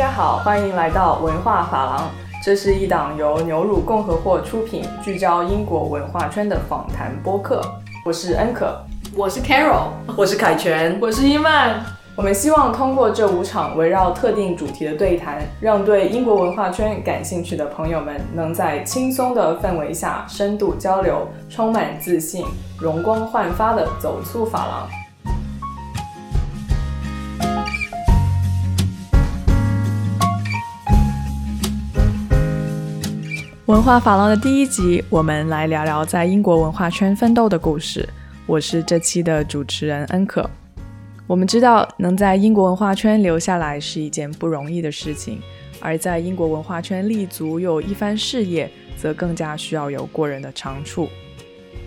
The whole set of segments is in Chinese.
家好，欢迎来到文化法郎。这是一档由牛乳共和国出品、聚焦英国文化圈的访谈播客。我是恩可，我是 Carol，我是凯旋，我是伊曼。我们希望通过这五场围绕特定主题的对谈，让对英国文化圈感兴趣的朋友们能在轻松的氛围下深度交流，充满自信、容光焕发的走出法廊。文化法郎的第一集，我们来聊聊在英国文化圈奋斗的故事。我是这期的主持人恩可。我们知道，能在英国文化圈留下来是一件不容易的事情，而在英国文化圈立足又有一番事业，则更加需要有过人的长处。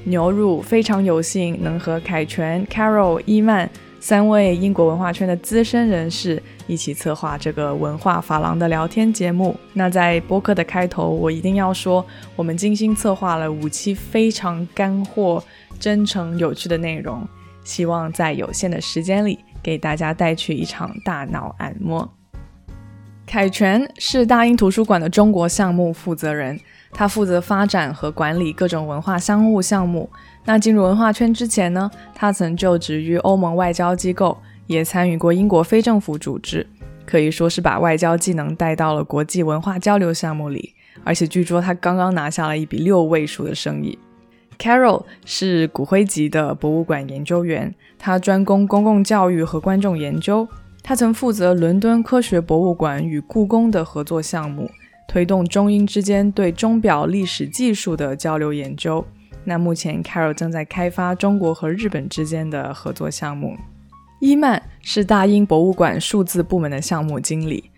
牛乳非常有幸能和凯旋、Carol、伊曼。三位英国文化圈的资深人士一起策划这个文化法郎的聊天节目。那在播客的开头，我一定要说，我们精心策划了五期非常干货、真诚、有趣的内容，希望在有限的时间里给大家带去一场大脑按摩。凯泉是大英图书馆的中国项目负责人，他负责发展和管理各种文化商务项目。那进入文化圈之前呢，他曾就职于欧盟外交机构，也参与过英国非政府组织，可以说是把外交技能带到了国际文化交流项目里。而且据说他刚刚拿下了一笔六位数的生意。Carol 是骨灰级的博物馆研究员，他专攻公共教育和观众研究。他曾负责伦敦科学博物馆与故宫的合作项目，推动中英之间对钟表历史技术的交流研究。那目前，Carol 正在开发中国和日本之间的合作项目。伊曼是大英博物馆数字部门的项目经理。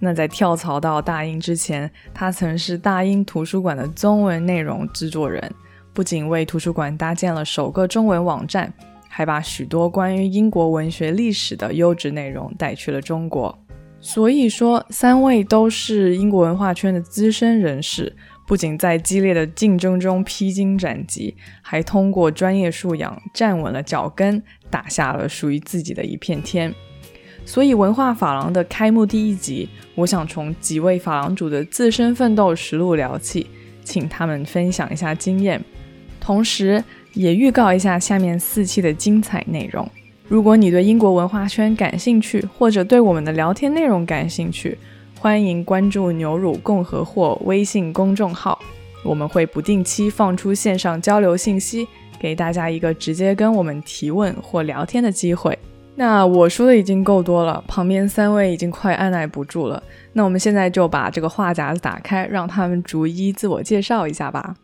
那在跳槽到大英之前，他曾是大英图书馆的中文内容制作人，不仅为图书馆搭建了首个中文网站，还把许多关于英国文学历史的优质内容带去了中国。所以说，三位都是英国文化圈的资深人士。不仅在激烈的竞争中披荆斩棘，还通过专业素养站稳了脚跟，打下了属于自己的一片天。所以，文化法郎的开幕第一集，我想从几位法郎主的自身奋斗实录聊起，请他们分享一下经验，同时也预告一下下面四期的精彩内容。如果你对英国文化圈感兴趣，或者对我们的聊天内容感兴趣，欢迎关注牛乳共和或微信公众号，我们会不定期放出线上交流信息，给大家一个直接跟我们提问或聊天的机会。那我说的已经够多了，旁边三位已经快按耐不住了。那我们现在就把这个话匣子打开，让他们逐一自我介绍一下吧。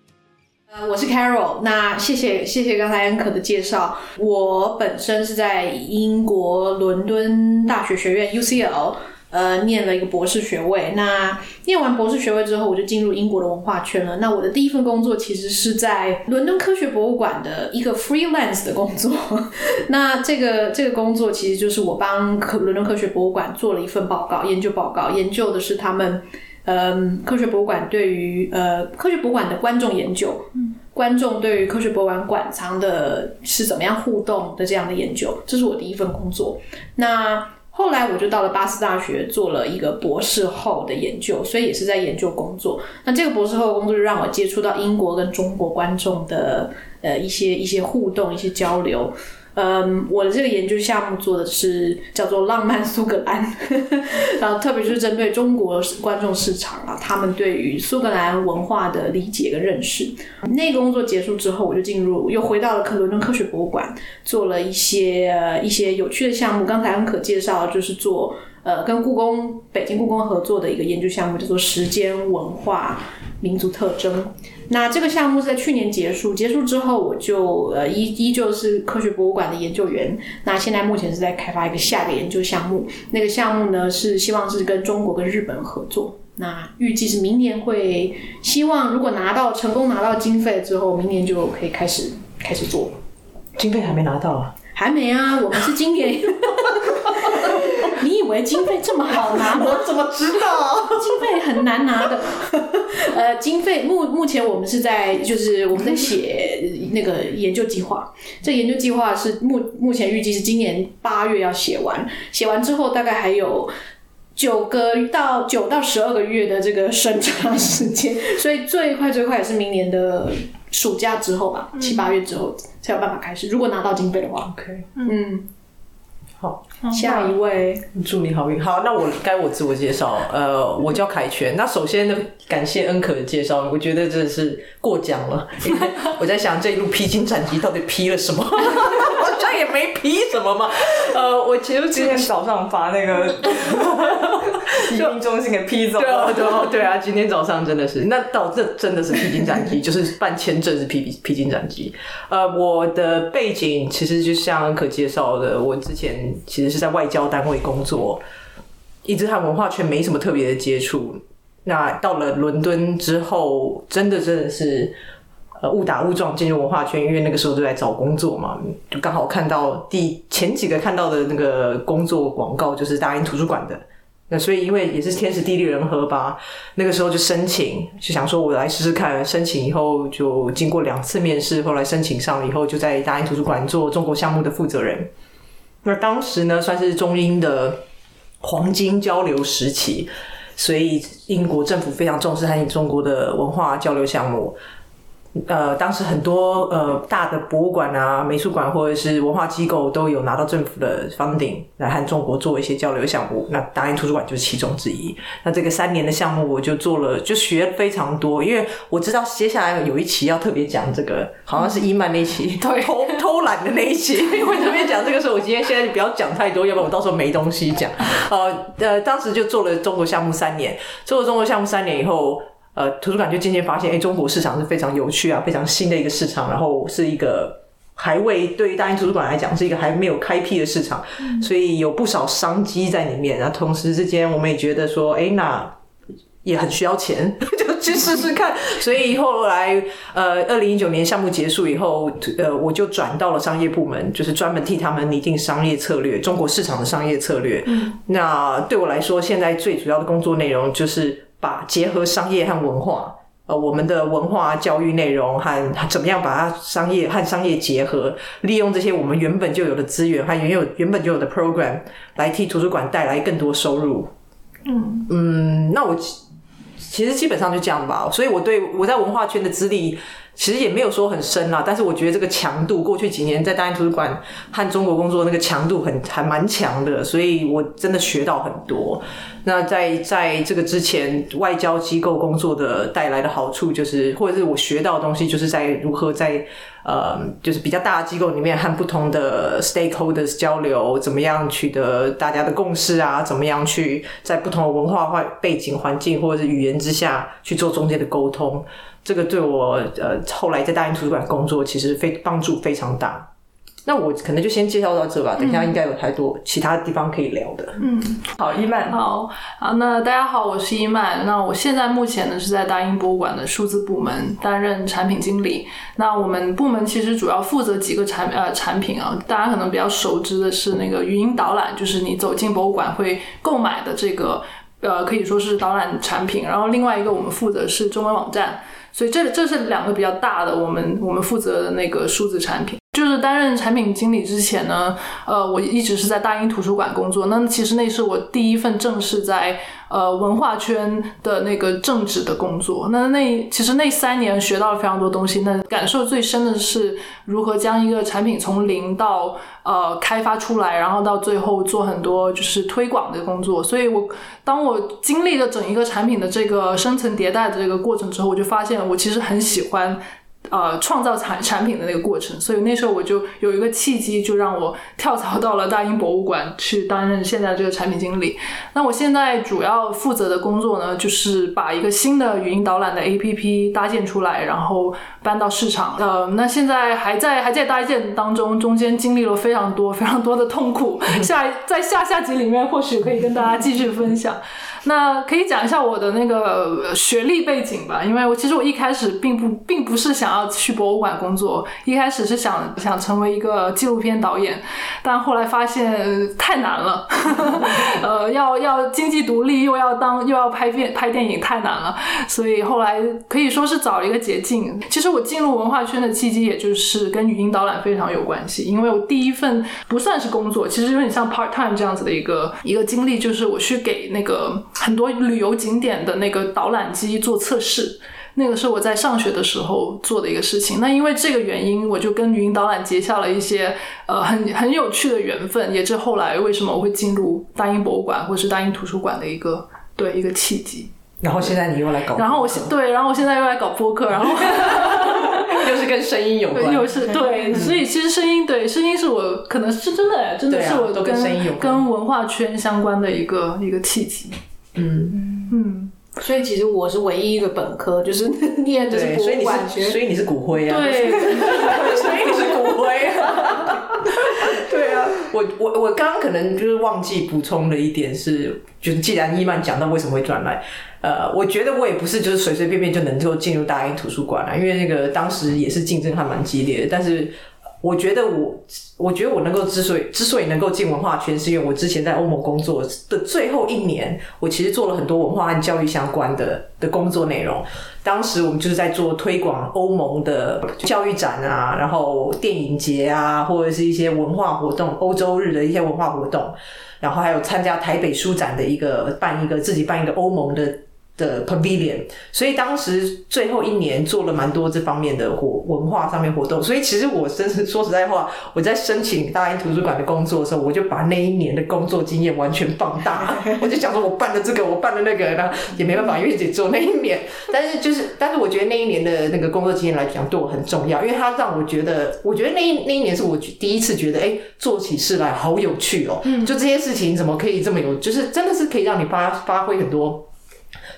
呃，我是 Carol，那谢谢谢谢刚才安可的介绍。我本身是在英国伦敦大学学院 UCL。呃，念了一个博士学位。那念完博士学位之后，我就进入英国的文化圈了。那我的第一份工作其实是在伦敦科学博物馆的一个 freelance 的工作。那这个这个工作其实就是我帮科伦敦科学博物馆做了一份报告，研究报告，研究的是他们嗯科学博物馆对于呃科学博物馆的观众研究，观众对于科学博物馆馆藏的是怎么样互动的这样的研究，这是我第一份工作。那后来我就到了巴斯大学做了一个博士后的研究，所以也是在研究工作。那这个博士后工作就让我接触到英国跟中国观众的呃一些一些互动、一些交流。嗯，我的这个研究项目做的是叫做“浪漫苏格兰”，然后特别是针对中国观众市场啊，他们对于苏格兰文化的理解跟认识。那个工作结束之后，我就进入又回到了克伦敦科学博物馆，做了一些一些有趣的项目。刚才很可介绍，就是做呃跟故宫北京故宫合作的一个研究项目，叫做“时间文化民族特征”。那这个项目是在去年结束，结束之后我就呃依依旧是科学博物馆的研究员。那现在目前是在开发一个下个研究项目，那个项目呢是希望是跟中国跟日本合作。那预计是明年会，希望如果拿到成功拿到经费之后，明年就可以开始开始做。经费还没拿到啊？还没啊，我们是今年。为经费这么好拿吗？我怎么知道？经费很难拿的。呃，经费目目前我们是在就是我们在写那个研究计划。这研究计划是目目前预计是今年八月要写完，写完之后大概还有九个到九到十二个月的这个审查时间，所以最快最快也是明年的暑假之后吧，七八月之后才有办法开始。如果拿到经费的话，OK，嗯，好，下一位，祝你好运。好，那我该我自我介绍。呃，我叫凯旋。那首先呢，感谢恩可的介绍，我觉得真的是过奖了。因为我在想这一路披荆斩棘到底披了什么？好像也没批什么嘛。呃，我其实今天早上发那个 移民中心给批走了。对啊，对啊，今天早上真的是，那到这真的是披荆斩棘，就是办签证是披披荆斩棘。呃，我的背景其实就像可介绍的，我之前其实是在外交单位工作，一直和文化圈没什么特别的接触。那到了伦敦之后，真的真的是。呃，误打误撞进入文化圈，因为那个时候就在找工作嘛，就刚好看到第前几个看到的那个工作广告，就是大英图书馆的，那所以因为也是天时地利人和吧，那个时候就申请，就想说我来试试看。申请以后就经过两次面试，后来申请上以后，就在大英图书馆做中国项目的负责人。那当时呢，算是中英的黄金交流时期，所以英国政府非常重视和中国的文化交流项目。呃，当时很多呃大的博物馆啊、美术馆或者是文化机构都有拿到政府的 funding 来和中国做一些交流项目。那大英图书馆就是其中之一。那这个三年的项目，我就做了，就学非常多。因为我知道接下来有一期要特别讲这个，好像是伊曼那一期，对偷偷懒的那一期，会特别讲这个。时候我今天现在就不要讲太多，要不然我到时候没东西讲。呃呃，当时就做了中国项目三年，做了中国项目三年以后。呃，图书馆就渐渐发现，哎，中国市场是非常有趣啊，非常新的一个市场，然后是一个还未对于大英图书馆来讲是一个还没有开辟的市场，所以有不少商机在里面。然后同时之间，我们也觉得说，哎，那也很需要钱，就去试试看。所以后来，呃，二零一九年项目结束以后，呃，我就转到了商业部门，就是专门替他们拟定商业策略，中国市场的商业策略。那对我来说，现在最主要的工作内容就是。把结合商业和文化，呃，我们的文化教育内容和怎么样把它商业和商业结合，利用这些我们原本就有的资源和原有原本就有的 program 来替图书馆带来更多收入。嗯嗯，那我其实基本上就这样吧。所以我对我在文化圈的资历其实也没有说很深啦，但是我觉得这个强度，过去几年在大英图书馆和中国工作那个强度很还蛮强的，所以我真的学到很多。那在在这个之前，外交机构工作的带来的好处，就是或者是我学到的东西，就是在如何在呃，就是比较大的机构里面和不同的 stakeholders 交流，怎么样取得大家的共识啊，怎么样去在不同的文化化背景环境或者是语言之下去做中间的沟通。这个对我呃后来在大英图书馆工作，其实非帮助非常大。那我可能就先介绍到这吧，等一下应该有太多其他地方可以聊的。嗯好，伊曼，好啊，那大家好，我是伊曼。那我现在目前呢是在大英博物馆的数字部门担任产品经理。那我们部门其实主要负责几个产呃产品啊，大家可能比较熟知的是那个语音导览，就是你走进博物馆会购买的这个呃可以说是导览产品。然后另外一个我们负责是中文网站，所以这这是两个比较大的我们我们负责的那个数字产品。就是担任产品经理之前呢，呃，我一直是在大英图书馆工作。那其实那是我第一份正式在呃文化圈的那个正职的工作。那那其实那三年学到了非常多东西。那感受最深的是如何将一个产品从零到呃开发出来，然后到最后做很多就是推广的工作。所以我当我经历了整一个产品的这个生层迭代的这个过程之后，我就发现我其实很喜欢。呃，创造产产品的那个过程，所以那时候我就有一个契机，就让我跳槽到了大英博物馆去担任现在这个产品经理。那我现在主要负责的工作呢，就是把一个新的语音导览的 APP 搭建出来，然后搬到市场。呃，那现在还在还在搭建当中，中间经历了非常多非常多的痛苦。下在下下集里面或许可以跟大家继续分享。那可以讲一下我的那个学历背景吧，因为我其实我一开始并不并不是想要去博物馆工作，一开始是想想成为一个纪录片导演，但后来发现太难了，呃，要要经济独立，又要当又要拍片拍电影，太难了，所以后来可以说是找了一个捷径。其实我进入文化圈的契机，也就是跟语音导览非常有关系，因为我第一份不算是工作，其实有点像 part time 这样子的一个一个经历，就是我去给那个很多旅游景点的那个导览机做测试。那个是我在上学的时候做的一个事情。那因为这个原因，我就跟语音导览结下了一些呃很很有趣的缘分，也是后来为什么我会进入大英博物馆或是大英图书馆的一个对一个契机。然后现在你又来搞，然后我现对，然后我现在又来搞播客，然后 又是跟声音有 关，又是对，所以其实声音对声音是我可能是真的，真的是我都跟声音有关跟文化圈相关的一个一个契机。嗯嗯，所以其实我是唯一一个本科，就是 念的是对，博所以你物馆学是所以你是骨灰啊，对，所以你是骨灰啊。对啊，我我我刚刚可能就是忘记补充了一点是，就是既然伊曼讲到为什么会转来，呃，我觉得我也不是就是随随便便就能够进入大英图书馆啊，因为那个当时也是竞争还蛮激烈的，但是。我觉得我，我觉得我能够之所以之所以能够进文化圈，是因为我之前在欧盟工作的最后一年，我其实做了很多文化和教育相关的的工作内容。当时我们就是在做推广欧盟的教育展啊，然后电影节啊，或者是一些文化活动，欧洲日的一些文化活动，然后还有参加台北书展的一个办一个自己办一个欧盟的。的 pavilion，所以当时最后一年做了蛮多这方面的活文化上面活动，所以其实我真是说实在话，我在申请大英图书馆的工作的时候，我就把那一年的工作经验完全放大，我就想说我办了这个，我办了那个，那也没办法，因为只做那一年，但是就是，但是我觉得那一年的那个工作经验来讲，对我很重要，因为它让我觉得，我觉得那一那一年是我第一次觉得，哎，做起事来好有趣哦，就这些事情怎么可以这么有，就是真的是可以让你发发挥很多。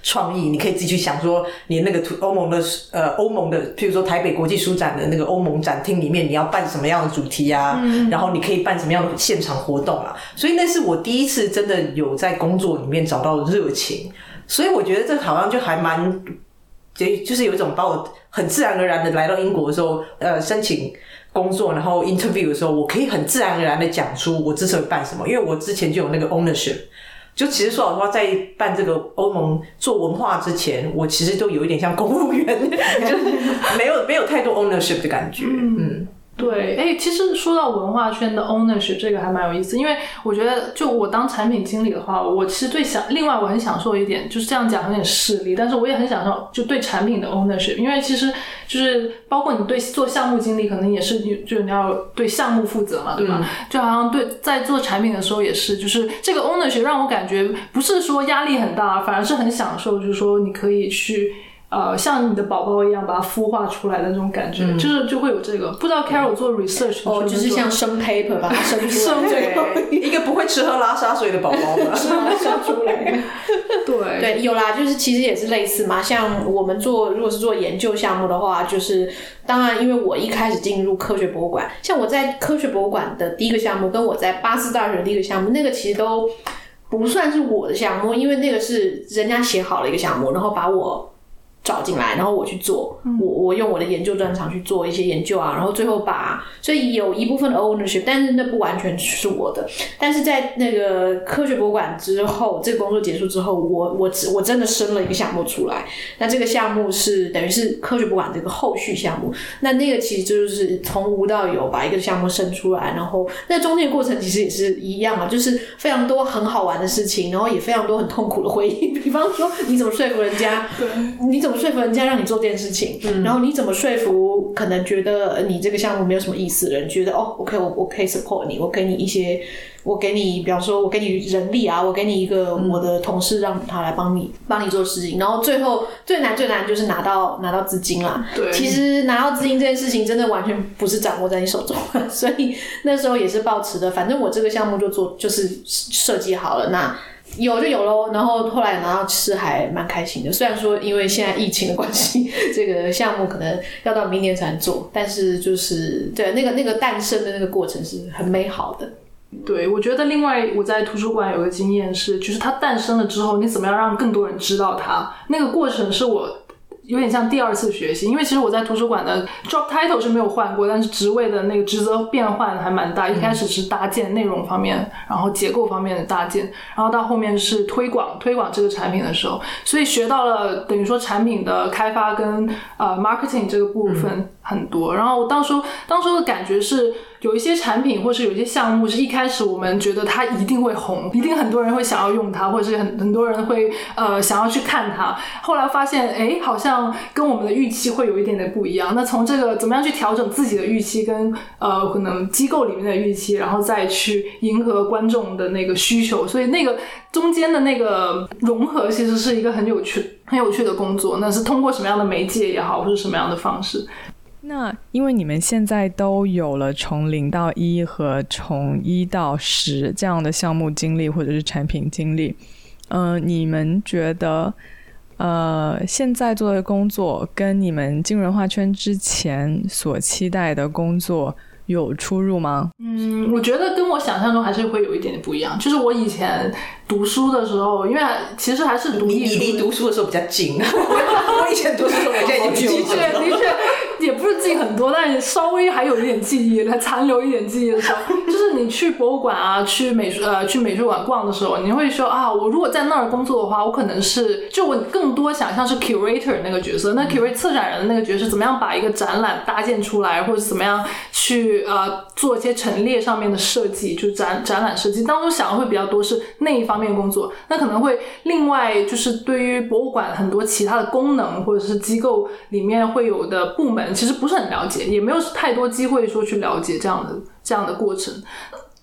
创意，你可以自己去想说，你那个图欧盟的呃欧盟的，譬如说台北国际书展的那个欧盟展厅里面，你要办什么样的主题啊？然后你可以办什么样的现场活动啊？所以那是我第一次真的有在工作里面找到热情，所以我觉得这好像就还蛮，就就是有一种把我很自然而然的来到英国的时候，呃，申请工作，然后 interview 的时候，我可以很自然而然的讲出我之所以办什么，因为我之前就有那个 ownership。就其实说老实话，在办这个欧盟做文化之前，我其实都有一点像公务员，就是没有没有太多 ownership 的感觉。嗯，对，哎，其实说到文化圈的 ownership 这个还蛮有意思，因为我觉得就我当产品经理的话，我其实最享，另外我很享受一点，就是这样讲有点势利，但是我也很享受就对产品的 ownership，因为其实就是包括你对做项目经理，可能也是你就你要对项目负责嘛，对吧？就好像对在做产品的时候也是，就是这个 ownership 让我感觉不是说压力很大，反而是很享受，就是说你可以去。呃，像你的宝宝一样把它孵化出来的那种感觉，就是就会有这个。不知道 Carol 做 research 哦，就是像生 paper 把它 生出来，一个不会吃喝拉撒睡的宝宝嘛，生出来。对对，有啦，就是其实也是类似嘛。像我们做，如果是做研究项目的话，就是当然，因为我一开始进入科学博物馆，像我在科学博物馆的第一个项目，跟我在巴斯大学的第一个项目，那个其实都不算是我的项目，因为那个是人家写好了一个项目，然后把我。找进来，然后我去做，我我用我的研究专长去做一些研究啊，然后最后把，所以有一部分的 ownership，但是那不完全是我的。但是在那个科学博物馆之后，这个工作结束之后，我我我真的生了一个项目出来。那这个项目是等于是科学博物馆这个后续项目。那那个其实就是从无到有把一个项目生出来，然后那中间过程其实也是一样啊，就是非常多很好玩的事情，然后也非常多很痛苦的回忆。比方说，你怎么说服人家？对，你怎么？说服人家让你做这件事情，然后你怎么说服可能觉得你这个项目没有什么意思的人？觉得哦，OK，我我可以 support 你，我给你一些，我给你，比方说，我给你人力啊，我给你一个我的同事，让他来帮你帮你做事情。然后最后最难最难就是拿到拿到资金啦。对，其实拿到资金这件事情真的完全不是掌握在你手中，所以那时候也是抱持的，反正我这个项目就做就是设计好了那。有就有喽，然后后来拿到吃还蛮开心的。虽然说因为现在疫情的关系，这个项目可能要到明年才能做，但是就是对那个那个诞生的那个过程是很美好的。对，我觉得另外我在图书馆有个经验是，就是它诞生了之后，你怎么样让更多人知道它？那个过程是我有点像第二次学习，因为其实我在图书馆的 job title 是没有换过，但是职位的那个职责变换还蛮大。一开始是搭建内容方面，然后结构方面的搭建，然后到后面是推广推广这个产品的时候，所以学到了等于说产品的开发跟呃 marketing 这个部分很多。然后我当初当初的感觉是。有一些产品或是有一些项目，是一开始我们觉得它一定会红，一定很多人会想要用它，或者是很很多人会呃想要去看它。后来发现，哎，好像跟我们的预期会有一点点不一样。那从这个怎么样去调整自己的预期，跟呃可能机构里面的预期，然后再去迎合观众的那个需求，所以那个中间的那个融合，其实是一个很有趣、很有趣的工作。那是通过什么样的媒介也好，或者什么样的方式。那因为你们现在都有了从零到一和从一到十这样的项目经历或者是产品经历，嗯，你们觉得呃现在做的工作跟你们进文化圈之前所期待的工作有出入吗？嗯，我觉得跟我想象中还是会有一点点不一样。就是我以前读书的时候，因为其实还是读你离读书的时候比较近，我以前读书的时候我现在已经的确的确。也不是记很多，但是稍微还有一点记忆，还残留一点记忆的时候，就是你去博物馆啊，去美术呃去美术馆逛的时候，你会说啊，我如果在那儿工作的话，我可能是就我更多想象是 curator 那个角色，那 curator 策展人的那个角色，怎么样把一个展览搭建出来，或者怎么样去呃做一些陈列上面的设计，就展展览设计。当中想的会比较多是那一方面工作，那可能会另外就是对于博物馆很多其他的功能或者是机构里面会有的部门。其实不是很了解，也没有太多机会说去了解这样的这样的过程。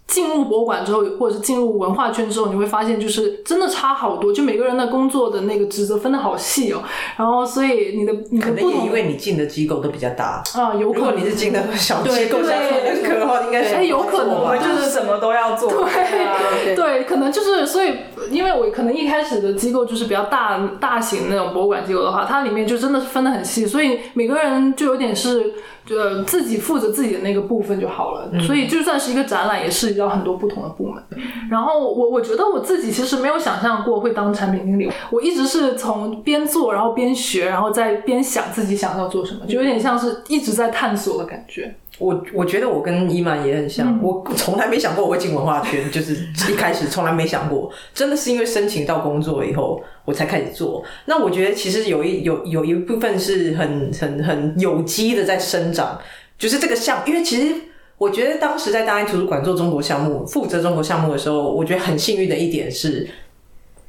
进入博物馆之后，或者是进入文化圈之后，你会发现就是真的差好多，就每个人的工作的那个职责分的好细哦。然后，所以你的你的不同，因为你进的机构都比较大啊，有可能。如果你是进的小机构、小学科的话，应该是有可能就是什么都要做。对对，可能就是所以，因为我可能一开始的机构就是比较大大型那种博物馆机构的话，它里面就真的是分的很细，所以每个人就有点是。呃，自己负责自己的那个部分就好了。所以就算是一个展览，也涉及到很多不同的部门。然后我我觉得我自己其实没有想象过会当产品经理，我一直是从边做，然后边学，然后再边想自己想要做什么，就有点像是一直在探索的感觉。我我觉得我跟伊曼也很像，我从来没想过我会进文化圈，就是一开始从来没想过，真的是因为申请到工作以后我才开始做。那我觉得其实有一有有一部分是很很很有机的在生长，就是这个项，因为其实我觉得当时在大英图书馆做中国项目，负责中国项目的时候，我觉得很幸运的一点是，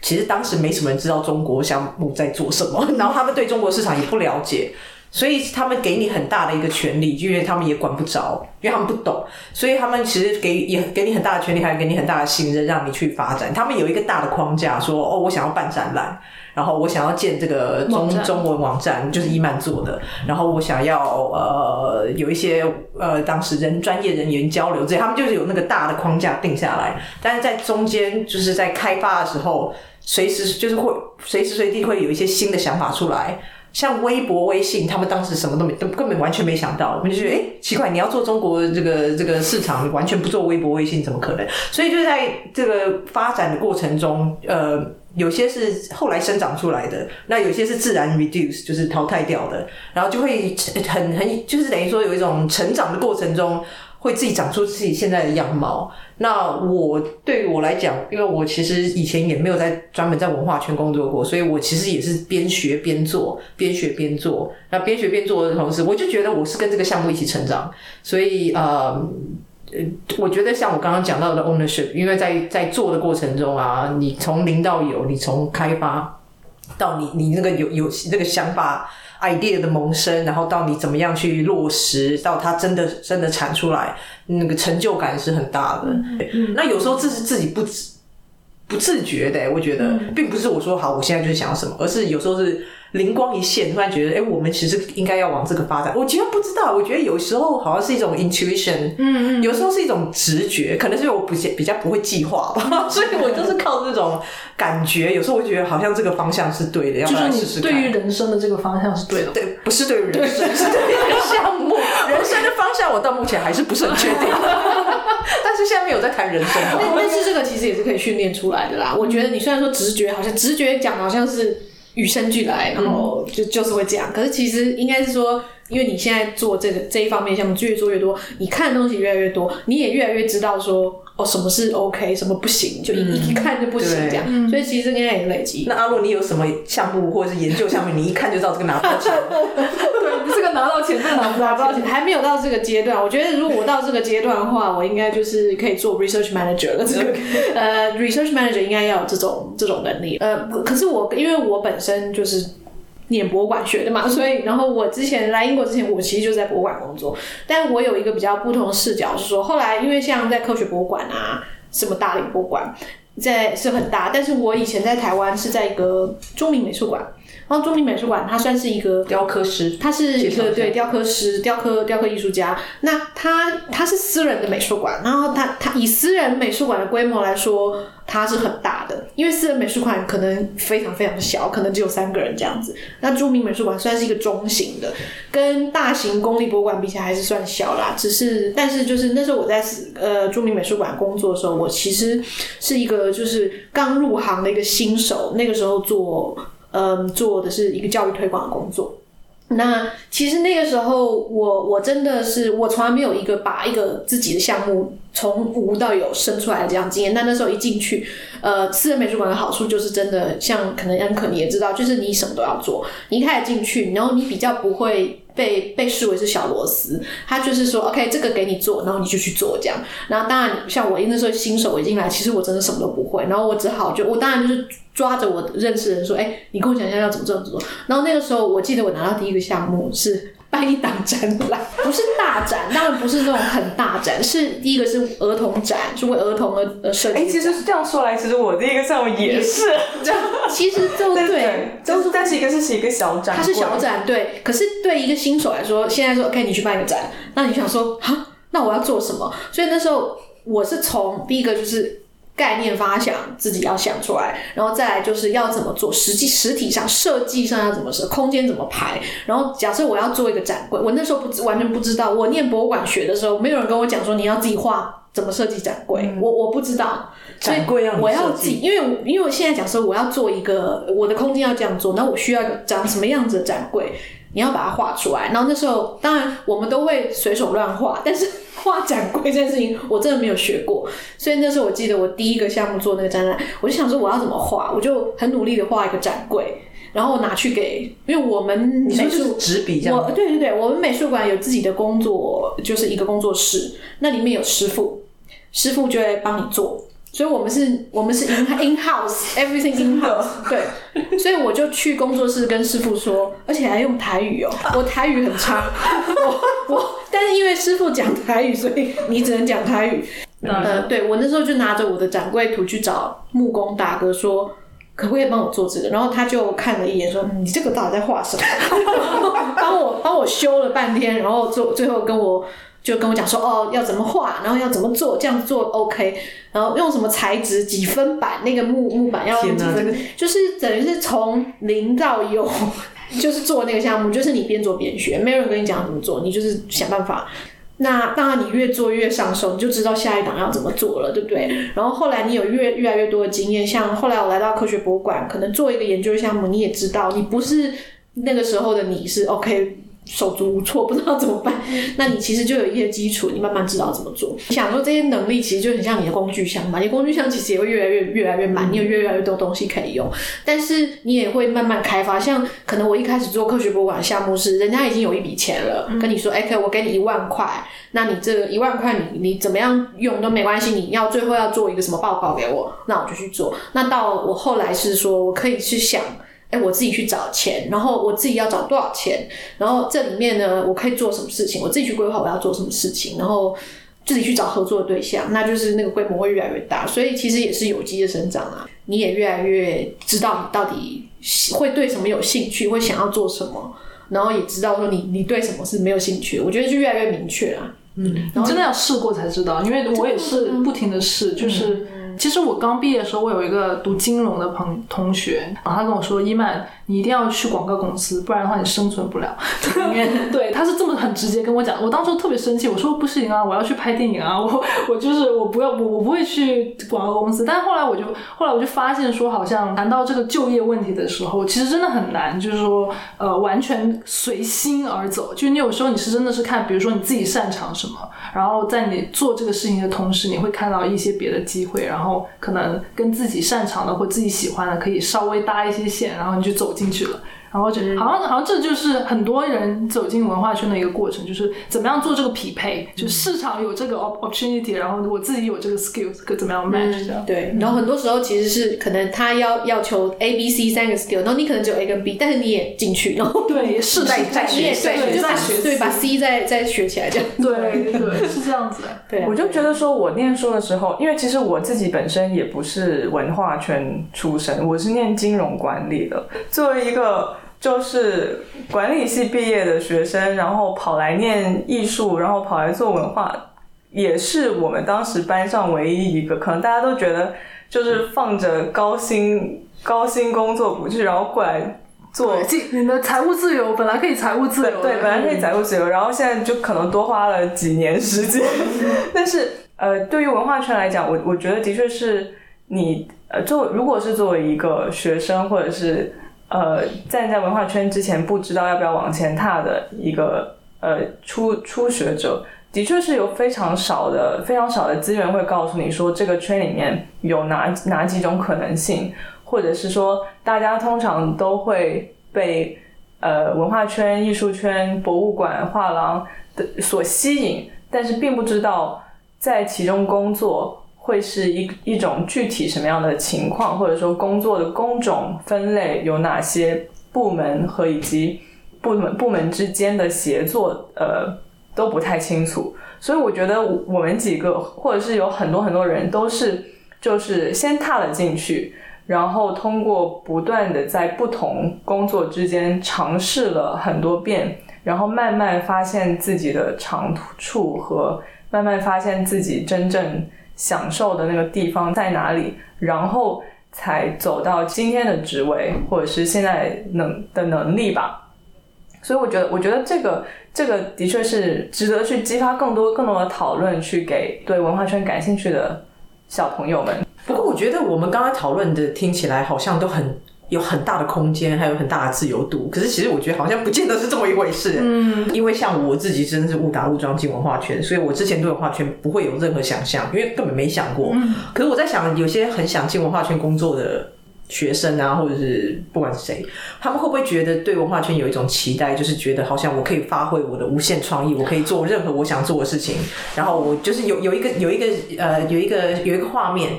其实当时没什么人知道中国项目在做什么，然后他们对中国市场也不了解。所以他们给你很大的一个权利，因为他们也管不着，因为他们不懂，所以他们其实给也给你很大的权利，还给你很大的信任，让你去发展。他们有一个大的框架，说哦，我想要办展览，然后我想要建这个中中文网站，就是伊曼做的，然后我想要呃有一些呃当时人专业人员交流这些，他们就是有那个大的框架定下来，但是在中间就是在开发的时候，随时就是会随时随地会有一些新的想法出来。像微博、微信，他们当时什么都没，都根本完全没想到。我们就觉得，哎，奇怪，你要做中国这个这个市场，完全不做微博、微信，怎么可能？所以就在这个发展的过程中，呃，有些是后来生长出来的，那有些是自然 reduce，就是淘汰掉的，然后就会很很，就是等于说有一种成长的过程中。会自己长出自己现在的样貌。那我对于我来讲，因为我其实以前也没有在专门在文化圈工作过，所以我其实也是边学边做，边学边做。那边学边做的同时，我就觉得我是跟这个项目一起成长。所以呃，我觉得像我刚刚讲到的 ownership，因为在在做的过程中啊，你从零到有，你从开发到你你那个有有那个想法。idea 的萌生，然后到你怎么样去落实，到它真的真的产出来，那个成就感是很大的。那有时候这是自己不自不自觉的，我觉得并不是我说好，我现在就是想要什么，而是有时候是灵光一现，突然觉得，哎，我们其实应该要往这个发展。我其实不知道，我觉得有时候好像是一种 intuition，嗯嗯，有时候是一种直觉，可能是我不比较不会计划吧，所以我就是靠这种感觉。有时候我觉得好像这个方向是对的，要不就是然试试对于人生的这个方向是对的。对，不是对于人生，是对于项目。人生的方向我到目前还是不是很确定，但是现在没有在谈人生但但是这个其实也是可以训练出来的啦。我觉得你虽然说直觉，好像直觉讲好像是与生俱来，然后就就是会这样，可是其实应该是说。因为你现在做这个这一方面项目越做越多，你看的东西越来越多，你也越来越知道说哦什么是 OK，什么不行，就一、一看就不行对这样。所以其实应该也累积。那阿洛，你有什么项目或者是研究项目，你一看就知道这个拿不到钱？对，这个拿到钱，这个。拿不到钱，还没有到这个阶段。我觉得如果我到这个阶段的话，我应该就是可以做 research manager 了。这个呃，research manager 应该要有这种这种能力。呃，可是我因为我本身就是念博物馆学的嘛，所以然后我之前来英国之前，我其实就在博物馆工作。但我有一个比较不同的视角，是说后来因为像在科学博物馆啊，什么大理博物馆。在是很大，但是我以前在台湾是在一个中民美术馆，然后著名美术馆它算是一个雕刻师，他是一个对雕刻师、雕刻雕刻艺术家。那他他是私人的美术馆，然后他他以私人美术馆的规模来说，它是很大的，因为私人美术馆可能非常非常小，可能只有三个人这样子。那著名美术馆算是一个中型的，跟大型公立博物馆比起来还是算小啦。只是但是就是那时候我在呃著名美术馆工作的时候，我其实是一个就是刚入行的一个新手，那个时候做嗯做的是一个教育推广的工作。那其实那个时候我我真的是我从来没有一个把一个自己的项目从无到有生出来的这样经验。但那时候一进去，呃，私人美术馆的好处就是真的像可能恩可你也知道，就是你什么都要做。你一开始进去，然后你比较不会被被视为是小螺丝，他就是说 OK 这个给你做，然后你就去做这样。然后当然像我那时候新手一进来，其实我真的什么都不会，然后我只好就我当然就是抓着我认识的人说，哎、你跟我讲一下要怎么做怎么做。然后那个时候我记得我拿到第一个项目是。办一档展览，不是大展，当然不是那种很大展，是第一个是儿童展，是为儿童而而设计哎、的。其实这样说来，其实我第一个项目也是这样，其实都对对，都是，但是一个是一个小展，它是小，展，对。可是对一个新手来说，现在说 OK，你去办一个展，那你想说哈，那我要做什么？所以那时候我是从第一个就是概念发想自己要想出来，然后再来就是要怎么做，实际实体上设计上要怎么设，空间怎么排。然后假设我要做一个展柜，我那时候不知完全不知道，我念博物馆学的时候，没有人跟我讲说你要自己画怎么设计展柜，我我不知道。所以展柜要我要设计自己，因为因为我现在假设我要做一个我的空间要这样做，那我需要一个长什么样子的展柜，你要把它画出来。然后那时候当然我们都会随手乱画，但是画展柜这件事情我真的没有学过，所以那时候我记得我第一个项目做那个展览，我就想说我要怎么画，我就很努力的画一个展柜。然后拿去给，因为我们美术纸笔这样我对对对，我们美术馆有自己的工作，就是一个工作室，那里面有师傅，师傅就会帮你做。所以我们是，我们是 in in house everything in house，对，所以我就去工作室跟师傅说，而且还用台语哦，我台语很差，我我，但是因为师傅讲台语，所以你只能讲台语。呃，对我那时候就拿着我的展柜图去找木工大哥说，可不可以帮我做这个？然后他就看了一眼说，嗯你这个到底在画什么？帮我帮我修了半天，然后最最后跟我就跟我讲说，哦，要怎么画，然后要怎么做，这样做 OK，然后用什么材质，几分板，那个木木板要用几分就是等于是从零到有。就是做那个项目，就是你边做边学，没有人跟你讲怎么做，你就是想办法。那当然，你越做越上手，你就知道下一档要怎么做了，对不对？然后后来你有越越来越多的经验，像后来我来到科学博物馆，可能做一个研究项目，你也知道，你不是那个时候的你是 OK 手足无措，不知道怎么办。那你其实就有一些基础，你慢慢知道怎么做。你想说这些能力其实就很像你的工具箱嘛，你工具箱其实也会越来越越来越满，你有越来越多东西可以用，但是你也会慢慢开发。像可能我一开始做科学博物馆项目是，人家已经有一笔钱了，跟你说，哎、可我给你一万块，那你这一万块你你怎么样用都没关系，你要最后要做一个什么报告给我，那我就去做。那到我后来是说我可以去想。哎，我自己去找钱，然后我自己要找多少钱，然后这里面呢，我可以做什么事情，我自己去规划我要做什么事情，然后自己去找合作的对象，那就是那个规模会越来越大，所以其实也是有机的生长啊，你也越来越知道你到底会对什么有兴趣，会想要做什么，然后也知道说你你对什么是没有兴趣，我觉得就越来越明确啦。你真的要试过才知道，因为我也是不停的试，就是。其实我刚毕业的时候，我有一个读金融的朋同学，然后他跟我说：“伊曼，你一定要去广告公司，不然的话你生存不了。”对，他是这么很直接跟我讲。我当时特别生气，我说：“不行啊，我要去拍电影啊！我我就是我不要我我不会去广告公司。”但是后来我就后来我就发现说，好像谈到这个就业问题的时候，其实真的很难，就是说呃完全随心而走。就你有时候你是真的是看，比如说你自己擅长什么，然后在你做这个事情的同时，你会看到一些别的机会，然后。然后可能跟自己擅长的或自己喜欢的可以稍微搭一些线，然后你就走进去了。然后就好像好像这就是很多人走进文化圈的一个过程，就是怎么样做这个匹配，就市场有这个 opportunity，然后我自己有这个 skills，可怎么样 match 这样。对，然后很多时候其实是可能他要要求 A、B、C 三个 skill，然后你可能只有 A 跟 B，但是你也进去，然后对，是在在你也学对，就把学对把 C 再再学起来这样。对对是这样子的。对啊，我就觉得说，我念书的时候，因为其实我自己本身也不是文化圈出身，我是念金融管理的。作为一个就是管理系毕业的学生，然后跑来念艺术，然后跑来做文化，也是我们当时班上唯一一个，可能大家都觉得就是放着高薪高薪工作不去，然后过来做你的财务自由本来可以财务自由，对，本来可以财务自由，然后现在就可能多花了几年时间。但是，呃，对于文化圈来讲，我我觉得的确是你，呃，作如果是作为一个学生，或者是呃站在文化圈之前不知道要不要往前踏的一个呃初初学者，的确是有非常少的非常少的资源会告诉你说这个圈里面有哪哪几种可能性。或者是说，大家通常都会被呃文化圈、艺术圈、博物馆、画廊的所吸引，但是并不知道在其中工作会是一一种具体什么样的情况，或者说工作的工种分类有哪些部门和以及部门部门之间的协作，呃都不太清楚。所以我觉得我们几个，或者是有很多很多人，都是就是先踏了进去。然后通过不断的在不同工作之间尝试了很多遍，然后慢慢发现自己的长处和慢慢发现自己真正享受的那个地方在哪里，然后才走到今天的职位或者是现在能的能力吧。所以我觉得，我觉得这个这个的确是值得去激发更多更多的讨论，去给对文化圈感兴趣的小朋友们。不过我觉得我们刚刚讨论的听起来好像都很有很大的空间，还有很大的自由度。可是其实我觉得好像不见得是这么一回事。嗯，因为像我自己真的是误打误撞进文化圈，所以我之前对文化圈不会有任何想象，因为根本没想过。嗯，可是我在想，有些很想进文化圈工作的学生啊，或者是不管是谁，他们会不会觉得对文化圈有一种期待，就是觉得好像我可以发挥我的无限创意，我可以做任何我想做的事情，然后我就是有有一个有一个呃有一个有一个画面。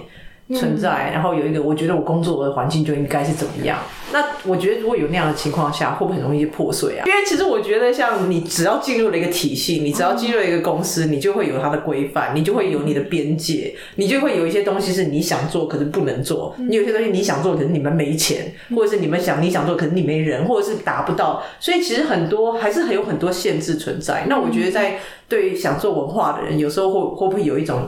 存在，然后有一个，我觉得我工作的环境就应该是怎么样。那我觉得如果有那样的情况下，会不会很容易破碎啊？因为其实我觉得，像你只要进入了一个体系，你只要进入了一个公司，你就会有它的规范，你就会有你的边界，你就会有一些东西是你想做可是不能做，你有些东西你想做可是你们没钱，或者是你们想你想做可是你没人，或者是达不到，所以其实很多还是很有很多限制存在。那我觉得在对于想做文化的人，有时候会会不会有一种？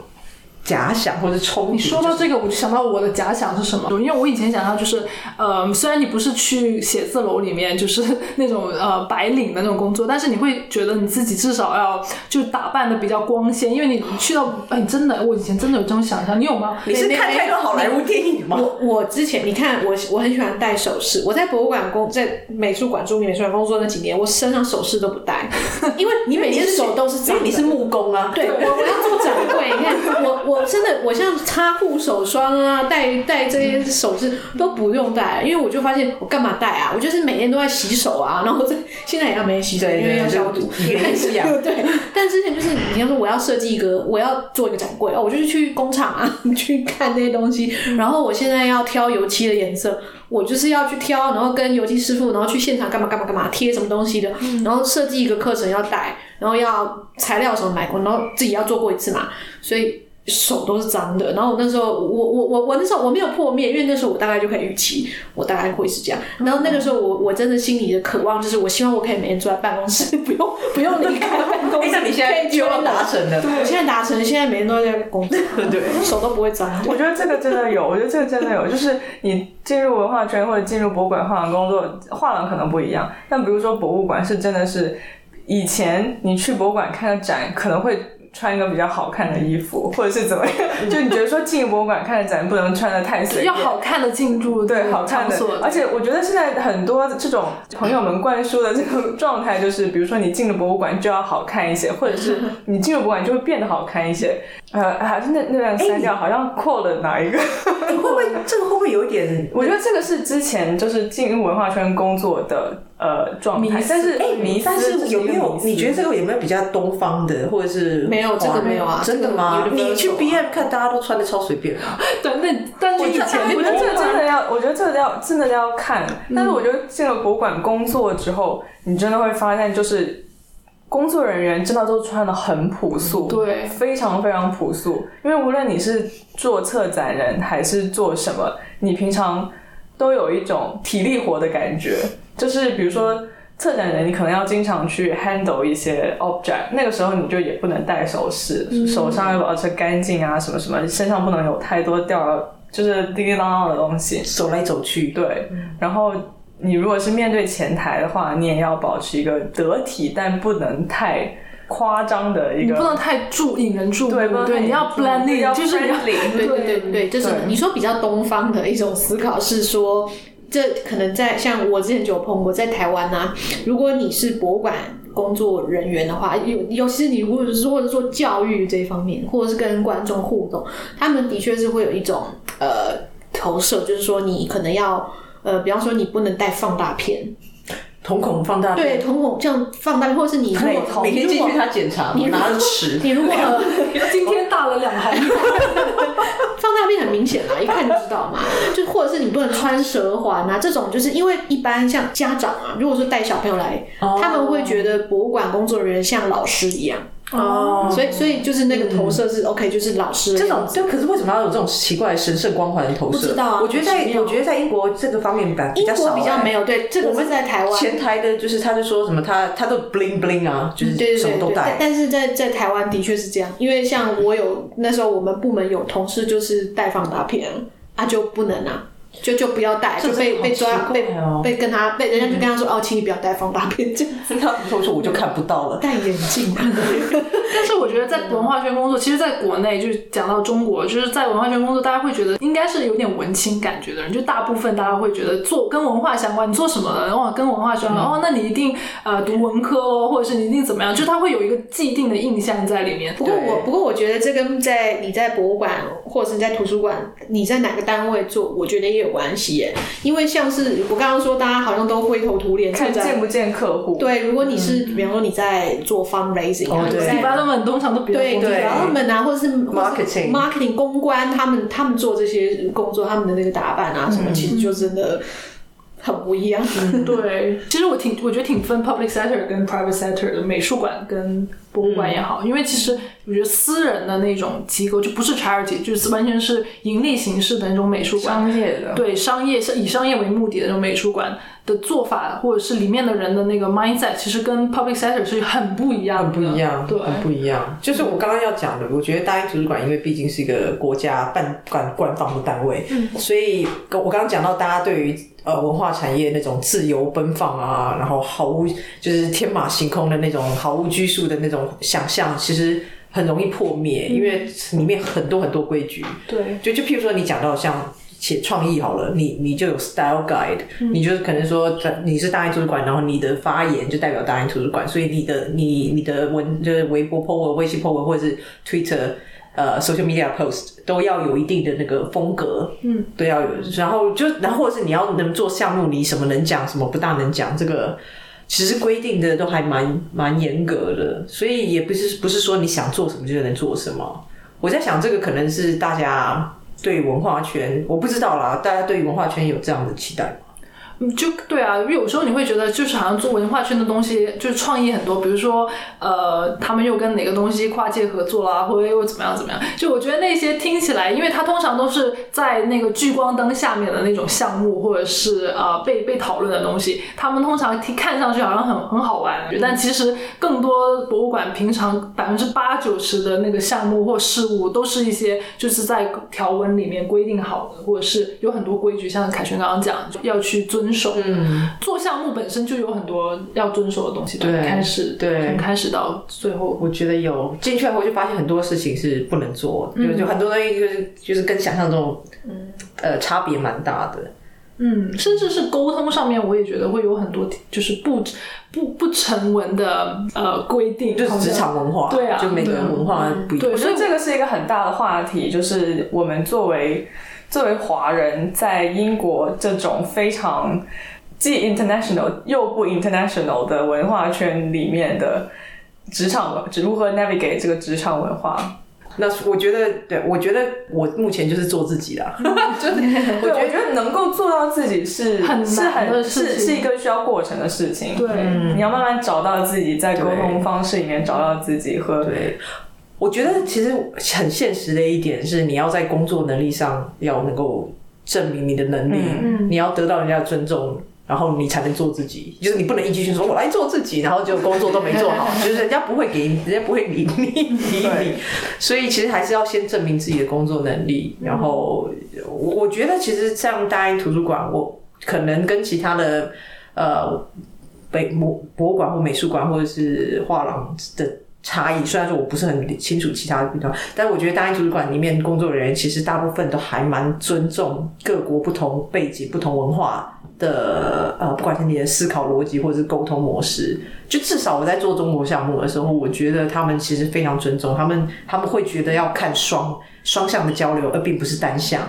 假想或者憧憬。你说到这个，我就想到我的假想是什么？因为我以前想象就是，呃，虽然你不是去写字楼里面，就是 那种呃白领的那种工作，但是你会觉得你自己至少要就打扮的比较光鲜，因为你去到哎，真的，我以前真的有这种想象，你有吗？你是看太多好莱坞电影吗？我我之前你看我我很喜欢戴首饰，我在博物馆工在美术馆驻美术馆工作那几年，我身上首饰都不戴，因为你每天手都是，因为你是木工啊，对我我要做掌柜，你看我。我真的，我像擦护手霜啊，戴戴这些首饰都不用戴，因为我就发现我干嘛戴啊？我就是每天都在洗手啊，然后在现在也要每天洗手，因为要消毒。也是啊，对。但之前就是你要说我要设计一个，我要做一个展柜哦，我就是去工厂啊 去看那些东西。然后我现在要挑油漆的颜色，我就是要去挑，然后跟油漆师傅，然后去现场干嘛干嘛干嘛贴什么东西的，然后设计一个课程要带，然后要材料什么买过，然后自己要做过一次嘛，所以。手都是脏的。然后我那时候，我我我我那时候我没有破灭，因为那时候我大概就可以预期我大概会是这样。然后那个时候我我真的心里的渴望就是，我希望我可以每天坐在办公室，不用不用离开办公哎，室。那你现在可以就要追我达成了，我现在达成，现在每天都在工作，对，手都不会脏。我觉得这个真的有，我觉得这个真的有，就是你进入文化圈或者进入博物馆画廊工作，画廊可能不一样，但比如说博物馆是真的是，以前你去博物馆看个展可能会。穿一个比较好看的衣服，或者是怎么样？就你觉得说进博物馆看展不能穿的太随便，要好看的进入对好看的，而且我觉得现在很多这种朋友们灌输的这种状态，就是比如说你进了博物馆就要好看一些，或者是你进了博物馆就会变得好看一些。呃，还是那那段删掉，好像扩了哪一个？会不会这个会不会有点？我觉得这个是之前就是进入文化圈工作的呃状态，但是哎，迷但是有没有？你觉得这个有没有比较东方的，或者是没有这个没有啊真的吗？你去 B M 看，大家都穿的超随便啊。对，那但是以前我觉得这个真的要，我觉得这个要真的要看。但是我觉得进了博物馆工作之后，你真的会发现，就是工作人员真的都穿的很朴素，对非常非常朴素。因为无论你是做策展人还是做什么，你平常都有一种体力活的感觉，就是比如说。策展人，你可能要经常去 handle 一些 object，那个时候你就也不能戴首饰，手上要保持干净啊，什么什么，身上不能有太多掉就是叮叮当当的东西。走来走去，对，然后你如果是面对前台的话，你也要保持一个得体但不能太夸张的一个，你不能太注引人注目，对对，你要引人注目 blend 要 in，就是你要 friendly 对对对对，就是你说比较东方的一种思考，是说这可能在像我之前就有碰过，在台湾呢、如果你是博物馆工作人员的话，尤尤其是你如果是或者做教育这一方面，或者是跟观众互动，他们的确是会有一种呃投射，就是说你可能要呃，比方说你不能带放大片，瞳孔放大对，瞳孔这样放大，或者是你如每天进去他检查，你拿着尺，你如果 呃今天大了两毫米，放大片很明显啊，一看就知道嘛。就或者是你不能穿舌环啊，这种就是因为一般像家长啊，如果说带小朋友来，他们会觉得博物馆工作人员像老师一样，哦所以所以就是那个投射是、OK，就是老师这。种就可是为什么要有这种奇怪神圣光环的投射？不知道啊我觉得在我觉得在英国这个方面比英国较少，哎。比较没有，对，这个是在台湾。前台的就是他就说什么他他都 bling bling 啊，就是什么都带但。但是在在台湾的确是这样，因为像我有那时候我们部门有同事就是带放大片啊，就不能啊，就就不要带，就被被抓被被跟他被人家就跟他说哦，请你不要戴放大片这样子。他说 说我就看不到了。戴眼镜啊，但是我觉得在文化圈工作，其实在国内就是讲到中国，就是在文化圈工作，大家会觉得应该是有点文青感觉的人，就大部分大家会觉得做跟文化相关，你做什么的，哇，跟文化相关，哦，那你一定呃读文科哦，或者是你一定怎么样，就他会有一个既定的印象在里面。不过我不过我觉得这跟在你在博物馆或者是你在图书馆，你在哪个单位做，我觉得也有关系耶。因为像是我刚刚说，大家好像都灰头土脸，看见不见客户。对，如果你是、比方说你在做 fundraising 啊，哦对。你在 development 通常都比较对多对。development 啊，或者是 Marketing marketing 公关，他们他们做这些工作，他们的那个打扮啊什么，其实就真的很不一样。对，其实我挺我觉得挺分 public sector 跟 private sector 的，美术馆跟博物馆也好，因为其实我觉得私人的那种机构就不是 charity，就是完全是盈利形式的那种美术馆，商业的，对商业是以商业为目的的那种美术馆的做法，或者是里面的人的那个 mindset，其实跟 public sector 是很不一样的，很不一样，对，很不一样。就是我刚刚要讲的，我觉得大英图书馆因为毕竟是一个国家办官官方的单位，嗯。所以跟我刚刚讲到大家对于呃文化产业那种自由奔放啊，然后毫无就是天马行空的那种毫无拘束的那种想象，其实很容易破灭，因为里面很多很多规矩。对，就就譬如说你讲到像写创意好了，你你就有 style guide，、你就是可能说在你是大英图书馆，然后你的发言就代表大英图书馆，所以你的你你的文就是微博 po 文、微信 po 文或者是 Twitter。呃，social media post 都要有一定的那个风格，嗯，都要有。然后就，然后或者是你要能做项目，你什么能讲，什么不大能讲，这个其实规定的都还蛮蛮严格的，所以也不是不是说你想做什么就能做什么。我在想，这个可能是大家对文化圈，我不知道啦，大家对文化圈有这样的期待吗？就对啊，有时候你会觉得就是好像做文化圈的东西就是创意很多，比如说呃，他们又跟哪个东西跨界合作啦，或者又怎么样怎么样。就我觉得那些听起来，因为它通常都是在那个聚光灯下面的那种项目，或者是呃被被讨论的东西，他们通常听看上去好像很很好玩，但其实更多博物馆平常百分之八九十的那个项目或事物都是一些就是在条文里面规定好的，或者是有很多规矩，像凯旋刚刚讲要去遵守。嗯，做项目本身就有很多要遵守的东西，从对开始对。从开始到最后，我觉得有进去后就发现很多事情是不能做，就就很多东西就是就是跟想象中，呃，差别蛮大的。嗯，甚至是沟通上面，我也觉得会有很多就是不不不成文的呃规定，就是职场文化，对啊就每个人文化不一样。对，我觉所以得这个是一个很大的话题，就是我们作为作为华人在英国这种非常既 international 又不 international 的文化圈里面的职场文，如何 navigate 这个职场文化。那我觉得，对我觉得我目前就是做自己啦，就是我对，觉得我觉得能够做到自己是很是很是是一个需要过程的事情。对，嗯你要慢慢找到自己，在沟通方式里面找到自己和对，我觉得其实很现实的一点是，你要在工作能力上要能够证明你的能力，嗯你要得到人家的尊重。然后你才能做自己，就是你不能一句去说“我来做自己”，然后就工作都没做好，就是人家不会给你，人家不会理你理你。所以其实还是要先证明自己的工作能力。然后我我觉得其实像大英图书馆，我可能跟其他的呃北博博物馆或美术馆或者是画廊的差异，虽然说我不是很清楚其他的地方，但我觉得大英图书馆里面工作人员其实大部分都还蛮尊重各国不同背景、不同文化的呃，不管是你的思考逻辑或者是沟通模式，就至少我在做中国项目的时候，我觉得他们其实非常尊重他们，他们会觉得要看双双向的交流，而并不是单向。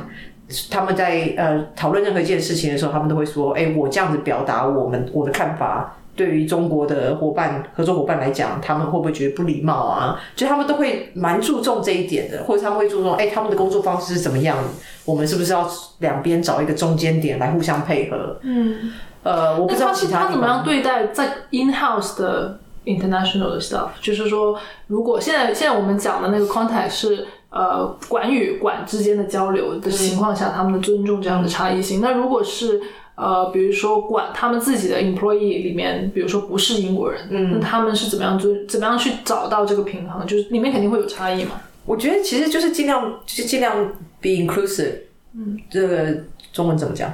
他们在呃讨论任何一件事情的时候，他们都会说：“哎、我这样子表达我们我的看法，对于中国的伙伴合作伙伴来讲，他们会不会觉得不礼貌啊？”就他们都会蛮注重这一点的，或者他们会注重：“哎、他们的工作方式是怎么样？我们是不是要两边找一个中间点来互相配合？”嗯，呃，我不知道其是他怎么样对待在 in house 的 international 的 stuff？就是说，如果现在现在我们讲的那个 contact 是呃管与管之间的交流的情况下，他们的尊重这样的差异性。那如果是呃，比如说管他们自己的 employee 里面，比如说不是英国人，那他们是怎么样做怎么样去找到这个平衡？就是里面肯定会有差异嘛。我觉得其实就是尽量就是尽量 be inclusive。嗯，这个中文怎么讲？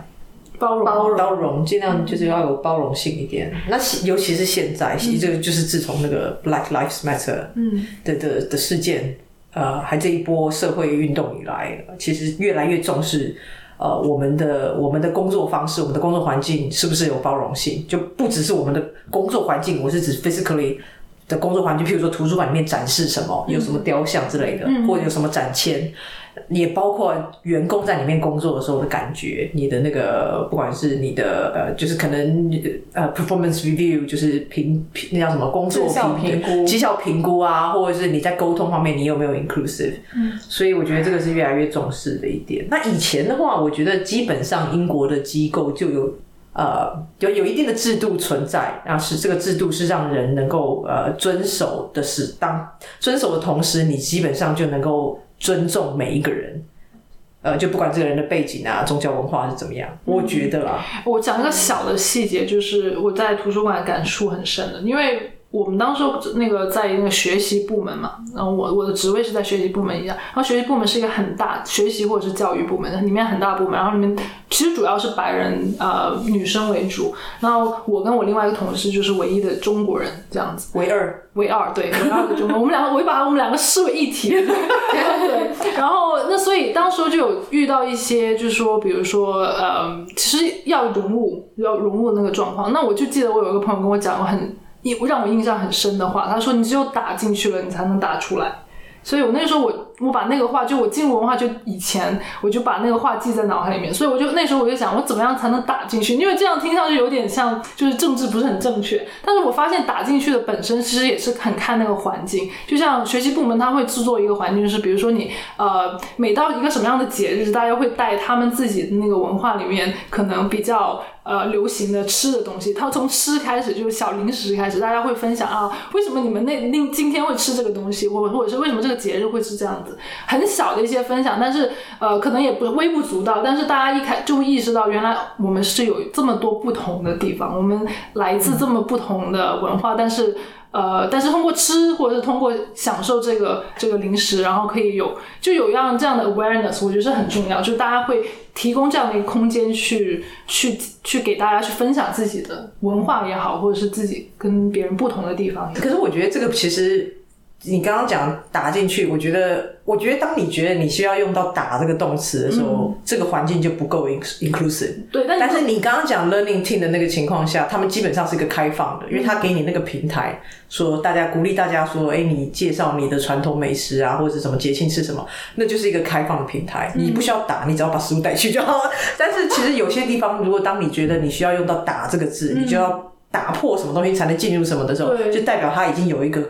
包容包包容，尽量就是要有包容性一点。那尤其是现在，其实这个就是自从那个 Black Lives Matter 嗯的的的事件，呃，还这一波社会运动以来，其实越来越重视。呃，我们的我们的工作方式，我们的工作环境是不是有包容性？就不只是我们的工作环境，我是指 physically 的工作环境，譬如说图书馆里面展示什么，有什么雕像之类的，或者有什么展签，也包括员工在里面工作的时候的感觉，你的那个不管是你的呃，就是可能呃 performance review，就是评评那叫什么工作绩效评估绩效评估啊，或者是你在沟通方面你有没有 inclusive？嗯，所以我觉得这个是越来越重视的一点。那以前的话，我觉得基本上英国的机构就有。呃，有有一定的制度存在，然后是这个制度是让人能够呃遵守的是当遵守的同时，你基本上就能够尊重每一个人，呃，就不管这个人的背景啊、宗教文化是怎么样，我觉得啦，我讲一个小的细节，就是我在图书馆感触很深的，因为我们当时那个在那个学习部门嘛，然后我我的职位是在学习部门一样，然后学习部门是一个很大学习或者是教育部门，里面很大部门，然后里面其实主要是白人呃女生为主，然后我跟我另外一个同事就是唯一的中国人这样子。唯二唯二，对，唯二的中国，我们两个，我就把我们两个视为一体。对，然后那所以当时就有遇到一些，就是说，比如说，呃，其实要融入，要融入那个状况。那我就记得我有一个朋友跟我讲过很印让我印象很深的话，他说：“你只有打进去了，你才能打出来。”所以我那个时候我我把那个话，就我进入文化就以前，我就把那个话记在脑海里面，所以我就那时候我就想，我怎么样才能打进去？因为这样听上去有点像就是政治不是很正确，但是我发现打进去的本身其实也是很看那个环境，就像学习部门他会制作一个环境，就是比如说你呃每到一个什么样的节日，大家会带他们自己的那个文化里面可能比较。呃，流行的吃的东西，它从吃开始，就是小零食开始，大家会分享啊，为什么你们那那今天会吃这个东西，或或者是为什么这个节日会是这样子，很小的一些分享，但是呃，可能也不微不足道，但是大家一开就会意识到，原来我们是有这么多不同的地方，我们来自这么不同的文化，但是。呃，但是通过吃，或者是通过享受这个这个零食，然后可以有就有样这样的 awareness，我觉得是很重要。就大家会提供这样的一个空间，去去去给大家去分享自己的文化也好，或者是自己跟别人不同的地方。可是我觉得这个其实。你刚刚讲打进去，我觉得，我觉得当你觉得你需要用到“打”这个动词的时候，这个环境就不够 inclusive。对，但是你刚刚讲 learning team 的那个情况下，他们基本上是一个开放的，因为他给你那个平台，说大家鼓励大家说，哎，你介绍你的传统美食啊，或者什么节庆吃什么，那就是一个开放的平台，你不需要打，你只要把食物带去就好。但是其实有些地方，如果当你觉得你需要用到“打”这个字，你就要打破什么东西才能进入什么的时候，就代表它已经有一个。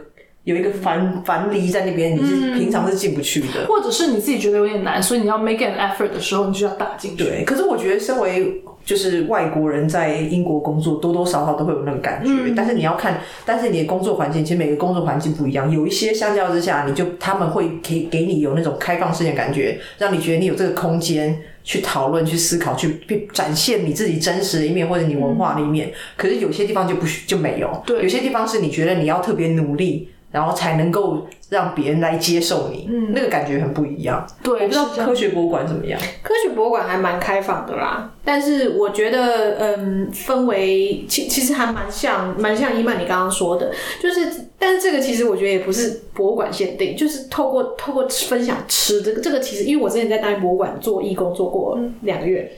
有一个樊樊篱在那边，你是平常是进不去的，或者是你自己觉得有点难，所以你要 make an effort 的时候，你就要打进去。对，可是我觉得身为就是外国人在英国工作，多多少少都会有那个感觉。但是你要看，但是你的工作环境，其实每个工作环境不一样，有一些相较之下，你就他们会给给你有那种开放式的感觉，让你觉得你有这个空间去讨论、去思考、去展现你自己真实的一面或者你文化的一面。可是有些地方就不就没有，对，有些地方是你觉得你要特别努力。然后才能够让别人来接受你，嗯，那个感觉很不一样。对，我不知道科学博物馆怎么样。科学博物馆还蛮开放的啦，但是我觉得，嗯，氛围其其实还蛮像，蛮像伊曼你刚刚说的，就是，但是这个其实我觉得也不是博物馆限定，就是透过透过分享吃这个，这个其实因为我之前在大英博物馆做义工做过两个月，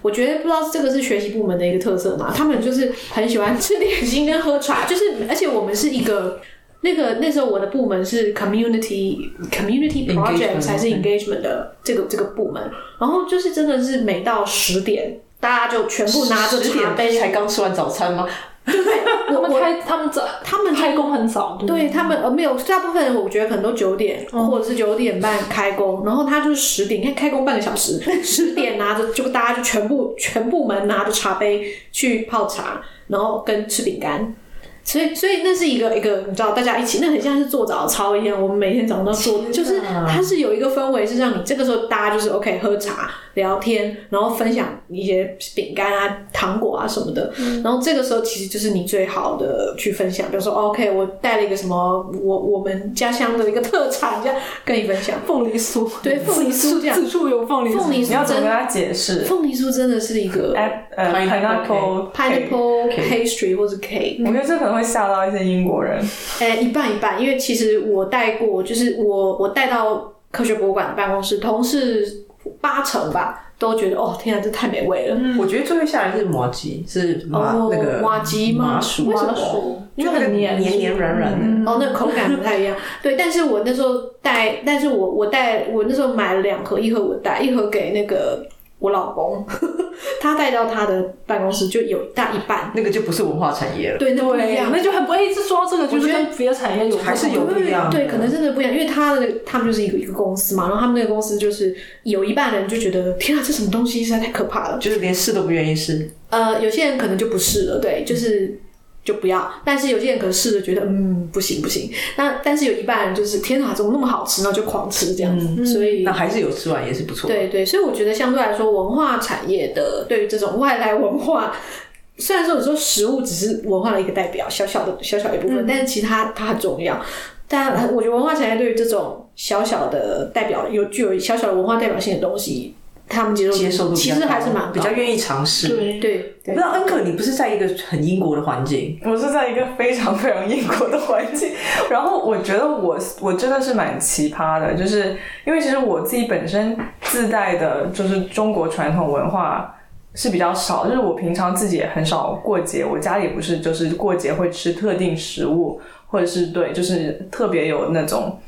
我觉得不知道这个是学习部门的一个特色嘛，他们就是很喜欢吃点心跟喝茶，就是而且我们是一个。那个那时候我的部门是 community community project 还是 engagement 的这个这个部门，然后就是真的是每到十点，大家就全部拿着茶杯，才刚吃完早餐吗？对 对，我们开他们早，他们开工很早，对他们呃没有，大部分人我觉得可能都九点或者是九点半开工，然后他就是十点，你看开工半个小时，十点拿着就大家就全部全部门拿着茶杯去泡茶，然后跟吃饼干。所以，所以那是一个一个，你知道，大家一起，那很像是做早操一样。我们每天早上都做，就是它是有一个氛围，是让你这个时候大家就是 OK 喝茶。聊天，然后分享一些饼干啊、糖果啊什么的，然后这个时候其实就是你最好的去分享。比如说，OK，我带了一个什么，我我们家乡的一个特产，这样跟你分享凤梨酥。对，凤梨酥这样，此处有凤梨酥。凤梨酥，你要怎么跟他解释？凤梨酥真的是一个呃 pineapple pineapple pastry 或者 cake。我觉得这可能会吓到一些英国人。哎，一半一半，因为其实我带过，就是我我带到科学博物馆的办公室，同事。八成吧，都觉得哦，天啊，这太美味了。我觉得最后下来是麻吉，是麻那个麻吉麻薯，为什么？就很黏黏黏软软的。哦，那口感不太一样。对，但是我那时候带，但是我我带，我那时候买了两盒，一盒我带，一盒给那个。我老公，他带到他的办公室就有大一半，那个就不是文化产业了。对，那不一样，那就很不一直说这个，就是跟别的产业有还是有不一样。对，可能真的不一样，因为他的他们就是一个一个公司嘛，然后他们那个公司就是有一半人就觉得天啊，这什么东西实在太可怕了，就是连试都不愿意试。呃，有些人可能就不试了，对，就是。就不要，但是有些人可能试着觉得，嗯，不行不行。那但是有一半人就是，天哪，怎么那么好吃，然后就狂吃这样子。所以那还是有吃完也是不错。对对，所以我觉得相对来说，文化产业的对于这种外来文化，虽然说有时候食物只是文化的一个代表，小小的小小一部分，但是其他它很重要。但我觉得文化产业对于这种小小的代表，有具有小小的文化代表性的东西。他们接受接受度其实还是蛮比较愿意尝试。对对，我不知道恩可，你不是在一个很英国的环境？我是在一个非常非常英国的环境。然后我觉得我我真的是蛮奇葩的，就是因为其实我自己本身自带的就是中国传统文化是比较少，就是我平常自己也很少过节，我家里不是就是过节会吃特定食物，或者是对，就是特别有那种。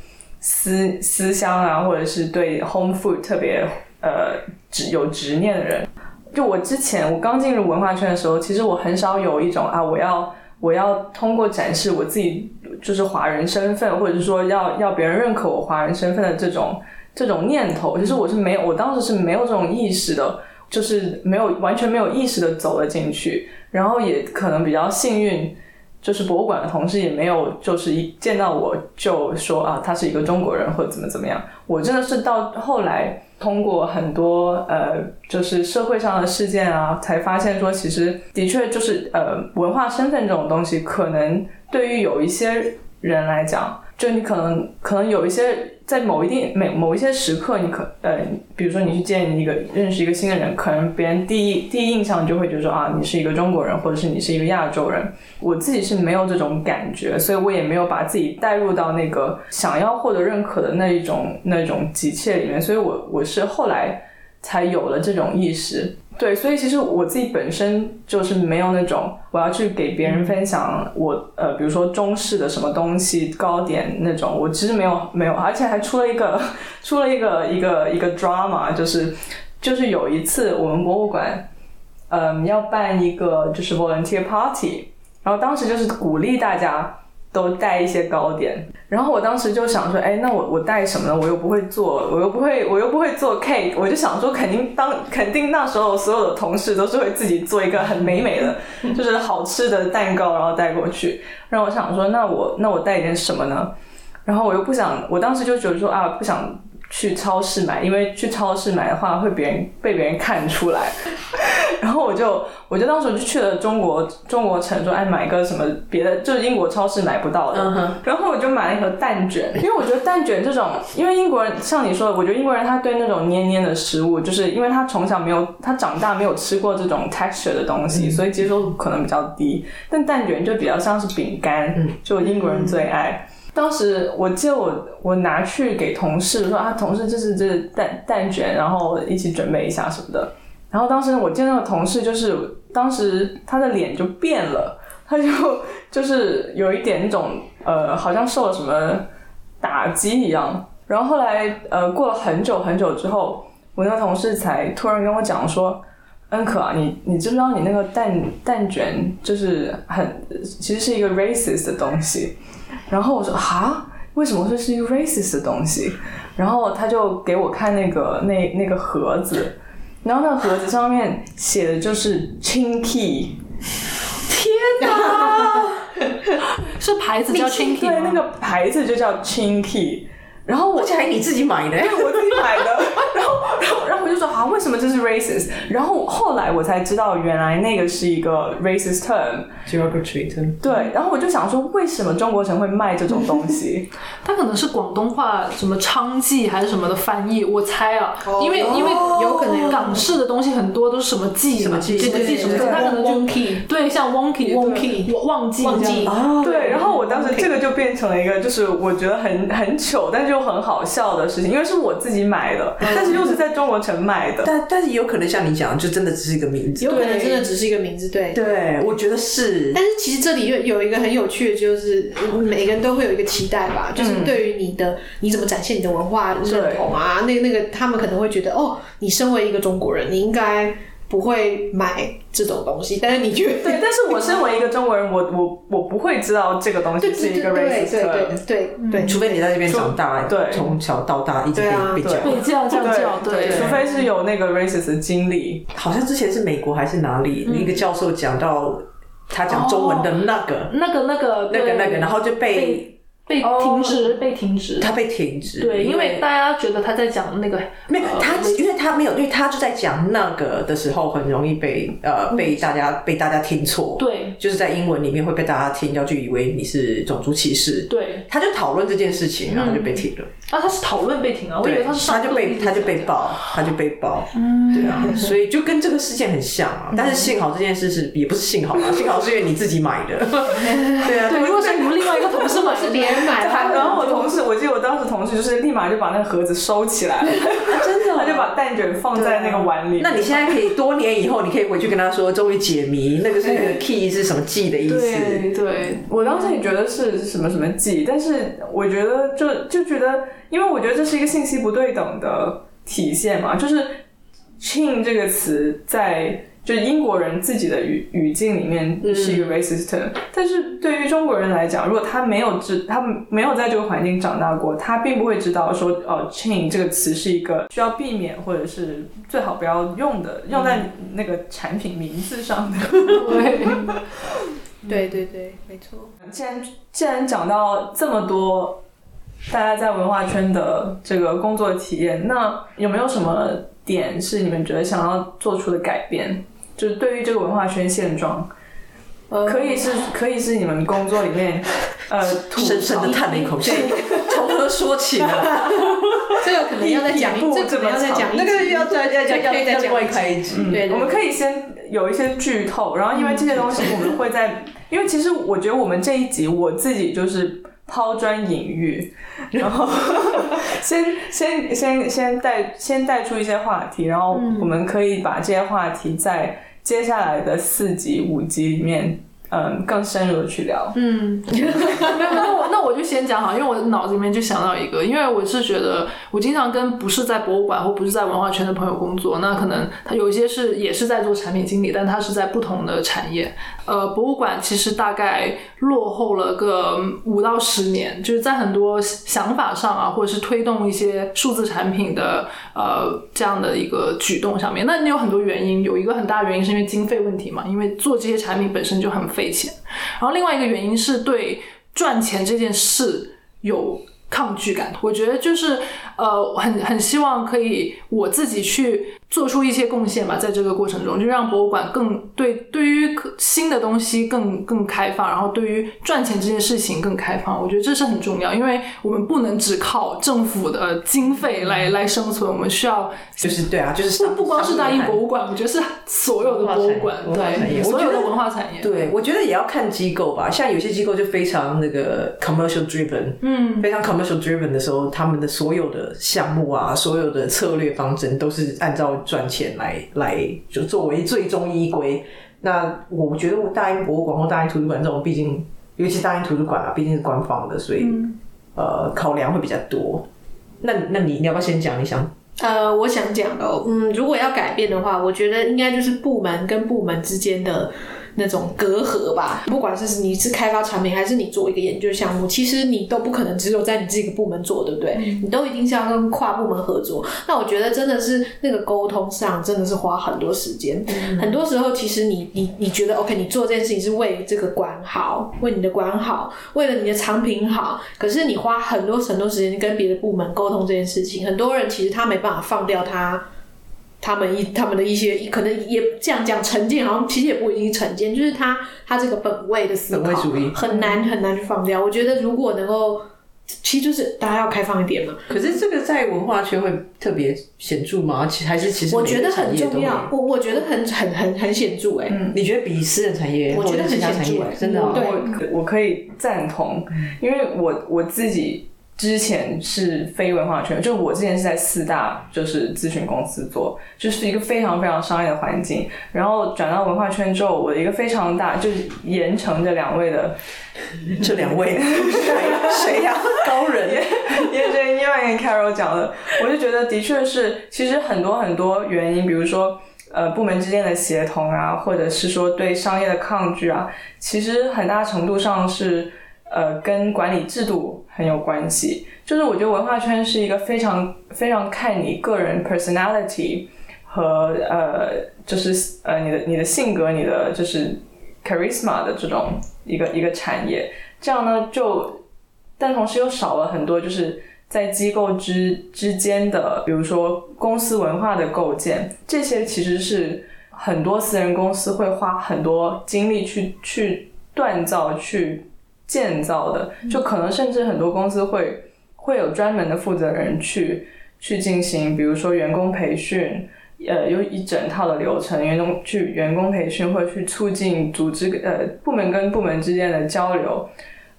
思思乡啊，或者是对 home food 特别呃执有执念的人。就我之前我刚进入文化圈的时候，其实我很少有一种啊，我要我要通过展示我自己就是华人身份，或者是说要要别人认可我华人身份的这种这种念头。其实我是没有，我当时是没有这种意识的，就是没有完全没有意识的走了进去，然后也可能比较幸运。就是博物馆的同事也没有，就是一见到我就说啊，他是一个中国人或者怎么怎么样。我真的是到后来通过很多呃，就是社会上的事件啊，才发现说，其实的确就是呃，文化身份这种东西，可能对于有一些人来讲。就你可能可能有一些在某一定每某一些时刻，你可呃，比如说你去见一个认识一个新的人，可能别人第一第一印象就会觉得说啊，你是一个中国人，或者是你是一个亚洲人。我自己是没有这种感觉，所以我也没有把自己带入到那个想要获得认可的那一种那种急切里面，所以我我是后来才有了这种意识。对，所以其实我自己本身就是没有那种我要去给别人分享我呃，比如说中式的什么东西糕点那种，我其实没有没有，而且还出了一个出了一个一个一个 drama，就是就是有一次我们博物馆嗯要办一个就是 volunteer party，然后当时就是鼓励大家。都带一些糕点，然后我当时就想说，哎，那我我带什么呢？我又不会做，我又不会，我又不会做 cake，我就想说，肯定当肯定那时候所有的同事都是会自己做一个很美美的，就是好吃的蛋糕，然后带过去。然后我想说，那我那我带点什么呢？然后我又不想，我当时就觉得说啊，不想。去超市买，因为去超市买的话会别人被别人看出来，然后我就我就当时就去了中国中国城，说哎买个什么别的，就是英国超市买不到的，然后我就买了一盒蛋卷，因为我觉得蛋卷这种，因为英国人像你说的，我觉得英国人他对那种黏黏的食物，就是因为他从小没有他长大没有吃过这种 texture 的东西，所以接受度可能比较低，但蛋卷就比较像是饼干，就英国人最爱。当时我记得我我拿去给同事说啊，同事这是这蛋蛋卷，然后一起准备一下什么的。然后当时我见那个同事，就是当时他的脸就变了，他就 就是有一点那种呃，好像受了什么打击一样。然后后来呃，过了很久很久之后，我那个同事才突然跟我讲说：“恩可啊，你你知不知道你那个蛋蛋卷就是很其实是一个 racist 的东西。”然后我说哈，为什么会是一个 racist 的东西？然后他就给我看那个那那个盒子，然后那个盒子上面写的就是 Chinky。天哪，是牌子叫 Chinky 对，那个牌子就叫 Chinky。然后而且还你自己买的，对，我自己买的。然后，然后，然后我就说啊，为什么这是 racist？然后后来我才知道，原来那个是一个 racist term。derogatory term。对，然后我就想说，为什么中国城会卖这种东西？它可能是广东话什么娼妓还是什么的翻译，我猜啊，因为因为有可能港式的东西很多都是什么妓什么妓？什么妓什么，它可能就 wonky 对，像 wonky wonky 忘记忘记。啊，对，然后我当时这个就变成了一个，就是我觉得很很糗，但是又很好笑的事情，因为是我自己买的，但是又是在中国城买的。但但是也有可能像你讲，就真的只是一个名字。有可能真的只是一个名字，对。对，我觉得是。但是其实这里有有一个很有趣的，就是每个人都会有一个期待吧，就是对于你的你怎么展现你的文化认同啊，那那个他们可能会觉得，哦，你身为一个中国人，你应该不会买这种东西，但是你觉得对，但是我身为一个中国人，我我我不会知道这个东西对对是一个 racist 对 term 对对对，除非你在这边长大，对。从小到大一直被被教。被这样这样叫，对，除非是有那个 racist 的经历。好像之前是美国还是哪里，一个教授讲到他讲中文的那个。那个那个那个那个，然后就被被被停止，被停止。他被停止。对，因为大家觉得他在讲那个没有他呃，因为他没有，因为他就在讲那个的时候，很容易被呃被大家被大家听错。对就是在英文里面会被大家听到，就以为你是种族歧视。对他就讨论这件事情，然后就被停了。啊，他是讨论被停啊，我以为，他是上他就被他就被爆，他就被爆。嗯，对啊，所以就跟这个事件很像啊。但是幸好这件事是也不是幸好啊，幸好是因为你自己买的。对啊，对，如果是你们另外一个同事买，是别人然后我同事，我记得我当时同事就是立马就把那个盒子收起来了，真的 他就把蛋卷放在那个碗里。那你现在可以多年以后，你可以回去跟他说，终于解谜，那个是那个 key 是什么记的意思？对对，我当时也觉得是什么什么记，但是我觉得就就觉得，因为我觉得这是一个信息不对等的体现嘛，就是 “chain” 这个词在。就英国人自己的语语境里面是一个 racist 但是对于中国人来讲，如果他没有知，他没有在这个环境长大过，他并不会知道说，哦，chain 这个词是一个需要避免或者是最好不要用的，用在那个产品名字上的。对对对，没错。既然既然讲到这么多，大家在文化圈的这个工作体验，那有没有什么点是你们觉得想要做出的改变？就是对于这个文化圈现状，可以是可以是你们工作里面，呃，深深的叹了一口气，从何说起呢？这个可能要再讲，这可能要再讲，那个要再再再要再另外开一集。对，我们可以先有一些剧透，然后因为这些东西我们会在，因为其实我觉得我们这一集我自己就是抛砖引玉，然后先先先先带先带出一些话题，然后我们可以把这些话题在。接下来的四集、五集里面。嗯，更深入的去聊。嗯，没有，那我那我就先讲好，因为我脑子里面就想到一个，因为我是觉得我经常跟不是在博物馆或不是在文化圈的朋友工作，那可能他有一些是也是在做产品经理，但他是在不同的产业。呃，博物馆其实大概落后了个五到十年，就是在很多想法上啊，或者是推动一些数字产品的呃这样的一个举动上面。那你有很多原因，有一个很大原因是因为经费问题嘛，因为做这些产品本身就很。费钱，然后另外一个原因是对赚钱这件事有抗拒感。我觉得就是呃，很很希望可以我自己去。做出一些贡献吧，在这个过程中，就让博物馆更对对于新的东西更更开放，然后对于赚钱这件事情更开放。我觉得这是很重要，因为我们不能只靠政府的经费来来生存，我们需要就是对啊，就是不不光是大英博物馆，我觉得是所有的博物馆，对所有的文化产业。对，我觉得也要看机构吧，像有些机构就非常那个 commercial driven，嗯，非常 commercial driven 的时候，他们的所有的项目啊，所有的策略方针都是按照。赚钱来来就作为最终依归。那我觉得大英博物馆或大英图书馆这种，毕竟尤其大英图书馆啊，毕竟是官方的，所以呃考量会比较多。那那你你要不要先讲？你想？呃，我想讲的，嗯，如果要改变的话，我觉得应该就是部门跟部门之间的。那种隔阂吧，不管是你是开发产品，还是你做一个研究项目，其实你都不可能只有在你这个部门做，对不对？你都一定是要跟跨部门合作。那我觉得真的是那个沟通上真的是花很多时间。很多时候，其实你你你觉得 OK，你做这件事情是为这个管好，为你的管好，为了你的产品好。可是你花很多很多时间跟别的部门沟通这件事情，很多人其实他没办法放掉他。他们一他们的一些可能也这样讲成见，好像其实也不一定成见，就是他他这个本位的思考很难很难去放掉。我觉得如果能够，其实就是大家要开放一点嘛。可是这个在文化圈会特别显著吗？其还是其实我觉得很重要。我我觉得很很很很显著哎。嗯，你觉得比私人产业？我觉得很显著，真的。对，我可以赞同，因为我我自己。之前是非文化圈，就我之前是在四大就是咨询公司做，就是一个非常非常商业的环境。然后转到文化圈之后，我的一个非常大就是盐城这两位的，这两位 谁谁呀？高人，因为这因为 Carol 讲的，我就觉得的确是，其实很多很多原因，比如说呃部门之间的协同啊，或者是说对商业的抗拒啊，其实很大程度上是。呃，跟管理制度很有关系。就是我觉得文化圈是一个非常非常看你个人 personality 和呃，就是呃你的你的性格、你的就是 charisma 的这种一个一个产业。这样呢，就但同时又少了很多，就是在机构之之间的，比如说公司文化的构建，这些其实是很多私人公司会花很多精力去去锻造去。建造的，就可能甚至很多公司会会有专门的负责人去去进行，比如说员工培训，呃，有一整套的流程，员工去员工培训，或者去促进组织呃部门跟部门之间的交流，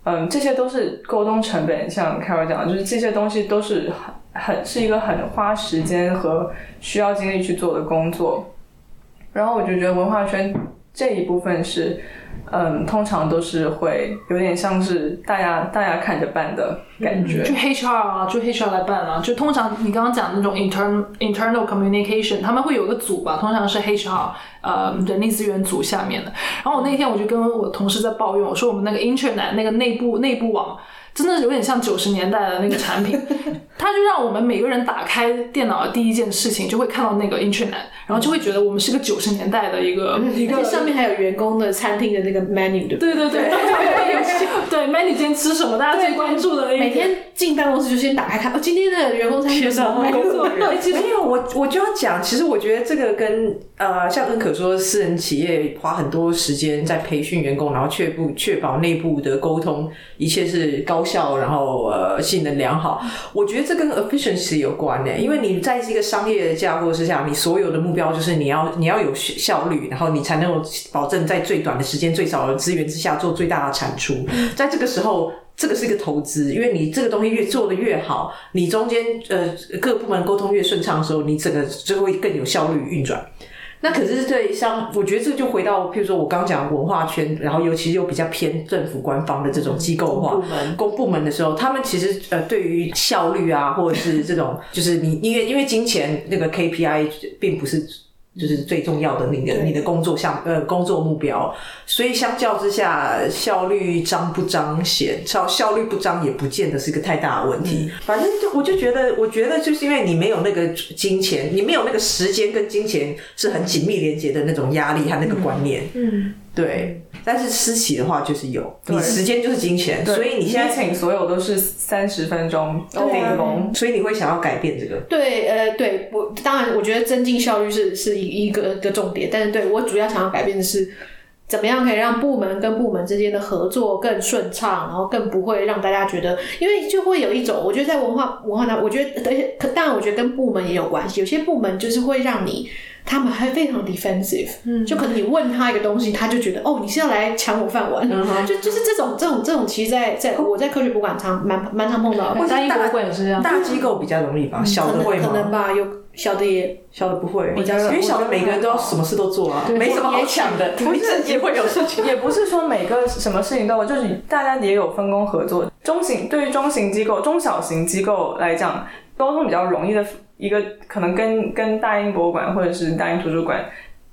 嗯，这些都是沟通成本，像 Carol 讲的，就是这些东西都是很很是一个很花时间和需要精力去做的工作。然后我就觉得文化圈这一部分是，嗯，通常都是会有点像是大家大家看着办的感觉。就 HR 啊，就 HR 来办啊，就通常你刚刚讲那种 internal internal communication，他们会有个组吧，通常是 HR 呃人力资源组下面的。然后我那天我就跟我同事在抱怨，我说我们那个 Internet 那个内部内部网。真的有点像九十年代的那个产品，它就让我们每个人打开电脑的第一件事情就会看到那个 Internet，然后就会觉得我们是个九十年代的一个一个上面还有员工的餐厅的那个 menu，对不对？对对对对 menu 今天吃什么？大家最关注的那每天进办公室就先打开看，哦，今天的员工餐是什么？没错，没有我我就要讲，其实我觉得这个跟呃，像恩可说，私人企业花很多时间在培训员工，然后确不确保内部的沟通一切是高。效，然后呃，性能良好，我觉得这跟 efficiency 有关呢，因为你在一个商业的架构之下，你所有的目标就是你要你要有效率，然后你才能够保证在最短的时间、最少的资源之下做最大的产出。在这个时候，这个是一个投资，因为你这个东西越做的越好，你中间呃各部门沟通越顺畅的时候，你整个就会更有效率运转。那可是对像，我觉得这就回到，譬如说我刚讲文化圈，然后尤其又比较偏政府官方的这种机构化部门公部门的时候，他们其实呃对于效率啊，或者是这种，就是你因为因为金钱那个 KPI 并不是。就是最重要的那个你的工作项呃工作目标，所以相较之下，效率彰不彰显，效效率不彰也不见得是个太大的问题。反正就我就觉得，我觉得就是因为你没有那个金钱，你没有那个时间跟金钱是很紧密连接的那种压力和那个观念。嗯。对，但是私企的话就是有，你时间就是金钱，所以你现在请所有都是三十分钟顶峰，所以你会想要改变这个？对，呃，对我当然我觉得增进效率是是一一个的重点，但是对我主要想要改变的是，怎么样可以让部门跟部门之间的合作更顺畅，然后更不会让大家觉得，因为就会有一种，我觉得在文化文化上，我觉得而且当然我觉得跟部门也有关系，有些部门就是会让你。他们还非常 defensive，嗯，就可能你问他一个东西，他就觉得哦，你是要来抢我饭碗，就就是这种这种这种，其实，在在我在科学博物馆常蛮蛮常碰到，大英博物馆也是这样，大机构比较容易吧，小的会吗？可能吧，有小的也小的不会，比较因为小的每个人都要什么事都做啊，没什么好抢的，不是也会有事情，也不是说每个什么事情都有，就是大家也有分工合作。中型对于中型机构、中小型机构来讲，沟通比较容易的。一个可能跟跟大英博物馆或者是大英图书馆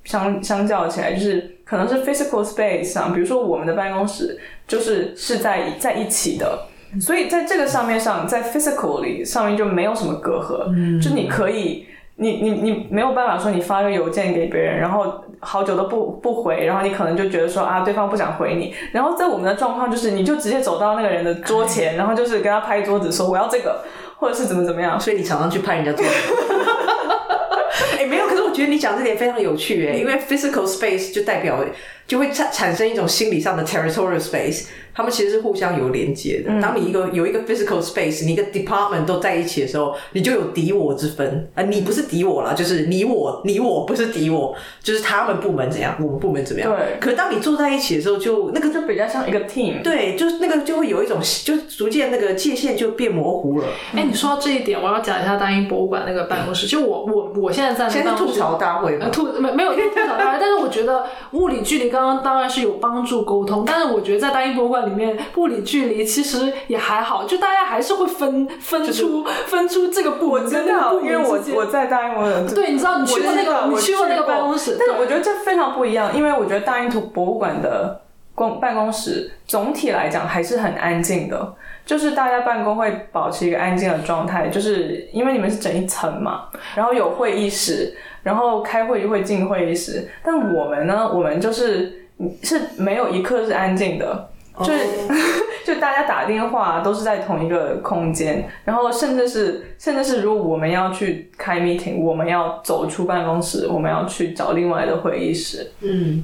相相较起来，就是可能是 physical space 上，比如说我们的办公室就是是在在一起的，所以在这个上面上，在 physically 上面就没有什么隔阂，就你可以，你你你没有办法说你发个邮件给别人，然后好久都不不回，然后你可能就觉得说啊对方不想回你，然后在我们的状况就是你就直接走到那个人的桌前，然后就是跟他拍桌子说我要这个。或者是怎么怎么样，所以你常常去拍人家桌子。哎，没有，可是我觉得你讲这点非常有趣哎，因为 physical space 就代表就会产产生一种心理上的 territorial space。他们其实是互相有连接的。当你一个有一个 physical space，你一个 department 都在一起的时候，你就有敌我之分啊。你不是敌我了，就是你我你我不是敌我，就是他们部门怎样，我们部门怎么样。对。可当你坐在一起的时候，就那个就比较像一个 team。对，就是那个就会有一种，就逐渐那个界限就变模糊了。哎，你说到这一点，我要讲一下大英博物馆那个办公室。就我我我现在在现在吐槽大会，吐没没有吐槽大会，但是我觉得物理距离刚刚当然是有帮助沟通，但是我觉得在大英博物馆里面物理。距离其实也还好，就大家还是会分分出分出这个部门跟那个部门因为我我在大英博物馆，对，你知道你去过那个，你去过那个办公室，但是我觉得这非常不一样，因为我觉得大英图博物馆的公办公室总体来讲还是很安静的，就是大家办公会保持一个安静的状态，就是因为你们是整一层嘛，然后有会议室，然后开会就会进会议室，但我们呢，我们就是是没有一刻是安静的。就是，就大家打电话都是在同一个空间，然后甚至是，甚至是如果我们要去开 meeting，我们要走出办公室，我们要去找另外的会议室。嗯，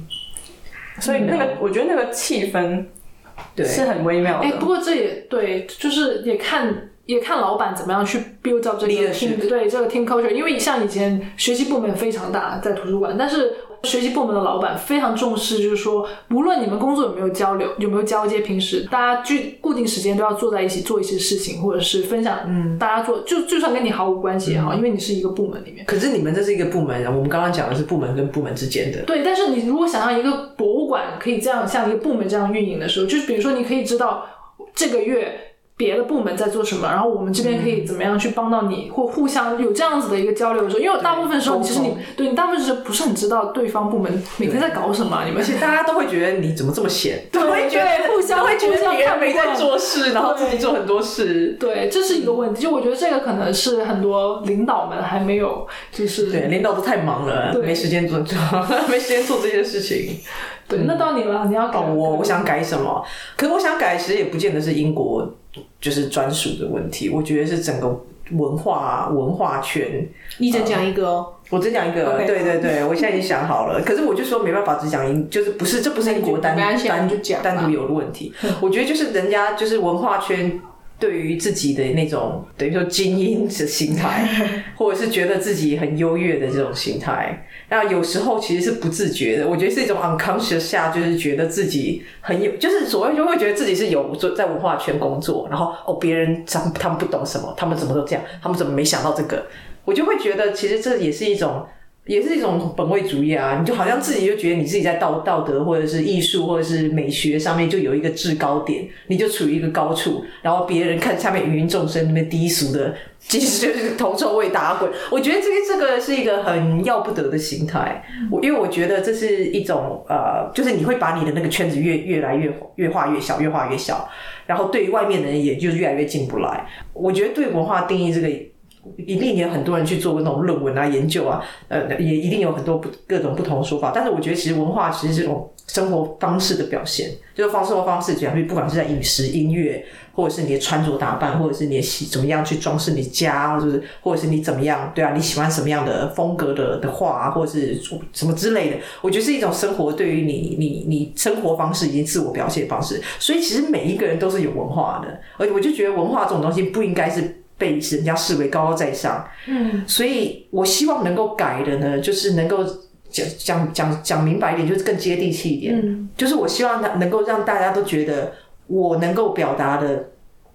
所以那个，我觉得那个气氛，对，是很微妙的。哎，不过这也对，就是也看也看老板怎么样去 build up 这个 team，对这个 team culture，因为像以前学习部门非常大，在图书馆，但是。学习部门的老板非常重视，就是说，无论你们工作有没有交流，有没有交接，平时大家具固定时间都要坐在一起做一些事情，或者是分享，嗯，大家做，就就算跟你毫无关系也好，因为你是一个部门里面。可是你们这是一个部门，我们刚刚讲的是部门跟部门之间的。对，但是你如果想要一个博物馆可以这样像一个部门这样运营的时候，就是比如说你可以知道这个月。别的部门在做什么，然后我们这边可以怎么样去帮到你，或互相有这样子的一个交流的时候，因为大部分时候其实你对你大部分时候不是很知道对方部门每天在搞什么，你们而且大家都会觉得你怎么这么闲，对，会觉得互相会觉得别人没在做事，然后自己做很多事，对，这是一个问题。就我觉得这个可能是很多领导们还没有，就是对领导都太忙了，没时间做做，没时间做这些事情。对，那到你了，你要改我，我想改什么？可是我想改，其实也不见得是英国。就是专属的问题，我觉得是整个文化文化圈。你只讲一个哦，我只讲一个。对对对，我现在已经想好了。可是我就说没办法，只讲英，就是不是这不是英国单单单独有的问题。我觉得就是人家就是文化圈。对于自己的那种等于说精英的心态，或者是觉得自己很优越的这种心态，那有时候其实是不自觉的。我觉得是一种 unconscious 下，就是觉得自己很有，就是所谓就会觉得自己是有做在文化圈工作，然后哦别人他们他们不懂什么，他们怎么都这样，他们怎么没想到这个？我就会觉得其实这也是一种。也是一种本位主义啊！你就好像自己就觉得你自己在道道德或者是艺术或者是美学上面就有一个制高点，你就处于一个高处，然后别人看下面芸芸众生那边低俗的，其实就是铜臭味打滚。我觉得这个这个是一个很要不得的心态。我因为我觉得这是一种呃，就是你会把你的那个圈子越越来越越画越小，越画越小，然后对于外面的人也就越来越进不来。我觉得对文化定义这个。一定也有很多人去做过那种论文啊、研究啊，呃，也一定有很多不各种不同的说法。但是我觉得，其实文化其实这种生活方式的表现，就是方生活方式，讲，不管是在饮食、音乐，或者是你的穿着打扮，或者是你喜怎么样去装饰你家，就是或者是你怎么样，对啊，你喜欢什么样的风格的的画，或者是什么之类的，我觉得是一种生活对于你你你生活方式以及自我表现方式。所以其实每一个人都是有文化的，而且我就觉得文化这种东西不应该是。被人家视为高高在上，嗯，所以我希望能够改的呢，就是能够讲讲讲讲明白一点，就是更接地气一点，嗯，就是我希望他能够让大家都觉得我能够表达的，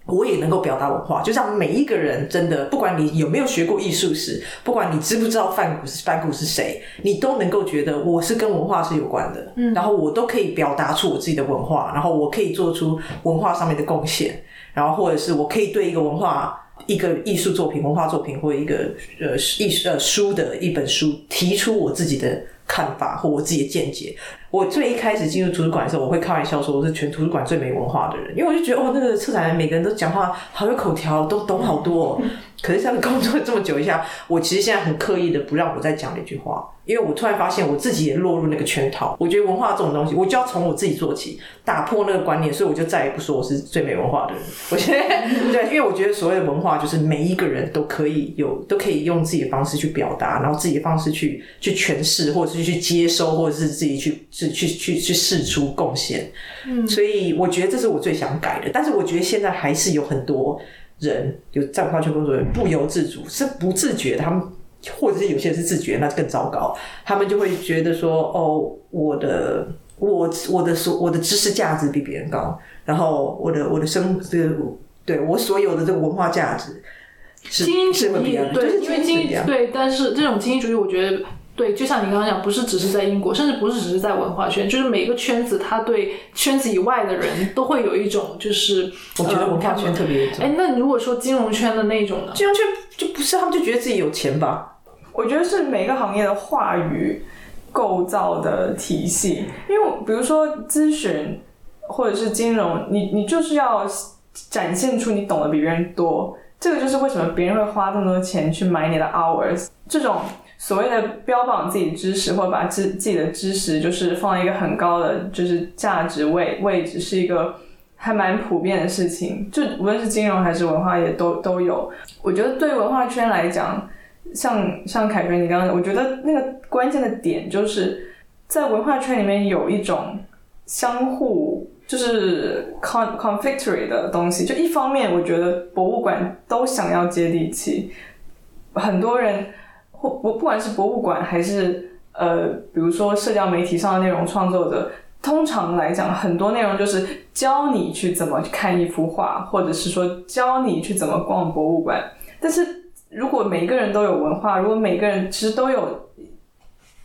我也能够表达文化，就让每一个人真的，不管你有没有学过艺术史，不管你知不知道范古是范古是谁，你都能够觉得我是跟文化是有关的，嗯，然后我都可以表达出我自己的文化，然后我可以做出文化上面的贡献，然后或者是我可以对一个文化。一个艺术作品、文化作品，或一个呃艺术呃书的一本书，提出我自己的看法或我自己的见解。我最一开始进入图书馆的时候，我会开玩笑说我是全图书馆最没文化的人，因为我就觉得哦，那个策展人每个人都讲话好有口条，都懂好多。可是像工作这么久一下，我其实现在很刻意的不让我再讲那句话。因为我突然发现我自己也落入那个圈套，我觉得文化这种东西，我就要从我自己做起，打破那个观念，所以我就再也不说我是最没文化的人。我觉得 对，因为我觉得所谓的文化就是每一个人都可以有，都可以用自己的方式去表达，然后自己的方式去去诠释，或者是去接收，或者是自己去去去去去试出贡献。嗯，所以我觉得这是我最想改的，但是我觉得现在还是有很多人有在文化圈工作人不由自主，是不自觉的，他们。或者是有些人是自觉，那更糟糕。他们就会觉得说：“哦，我的我我的所我的知识价值比别人高，然后我的我的生这个对我所有的这个文化价值是精英主义，对，因为精英对，但是这种精英主义，我觉得对，就像你刚刚讲，不是只是在英国，甚至不是只是在文化圈，就是每个圈子，他对圈子以外的人都会有一种就是我觉得文化圈特别哎，那如果说金融圈的那种呢？金融圈就不是他们就觉得自己有钱吧？我觉得是每个行业的话语构造的体系，因为比如说咨询或者是金融，你你就是要展现出你懂得比别人多，这个就是为什么别人会花这么多钱去买你的 hours。这种所谓的标榜自己知识或把自自己的知识就是放在一个很高的就是价值位位置，是一个还蛮普遍的事情。就无论是金融还是文化也都都有。我觉得对文化圈来讲。像像凯旋，你刚刚，我觉得那个关键的点就是在文化圈里面有一种相互就是 con conflictory 的东西。就一方面，我觉得博物馆都想要接地气，很多人或不不管是博物馆还是呃，比如说社交媒体上的内容创作者，通常来讲，很多内容就是教你去怎么看一幅画，或者是说教你去怎么逛博物馆。但是如果每个人都有文化，如果每个人其实都有，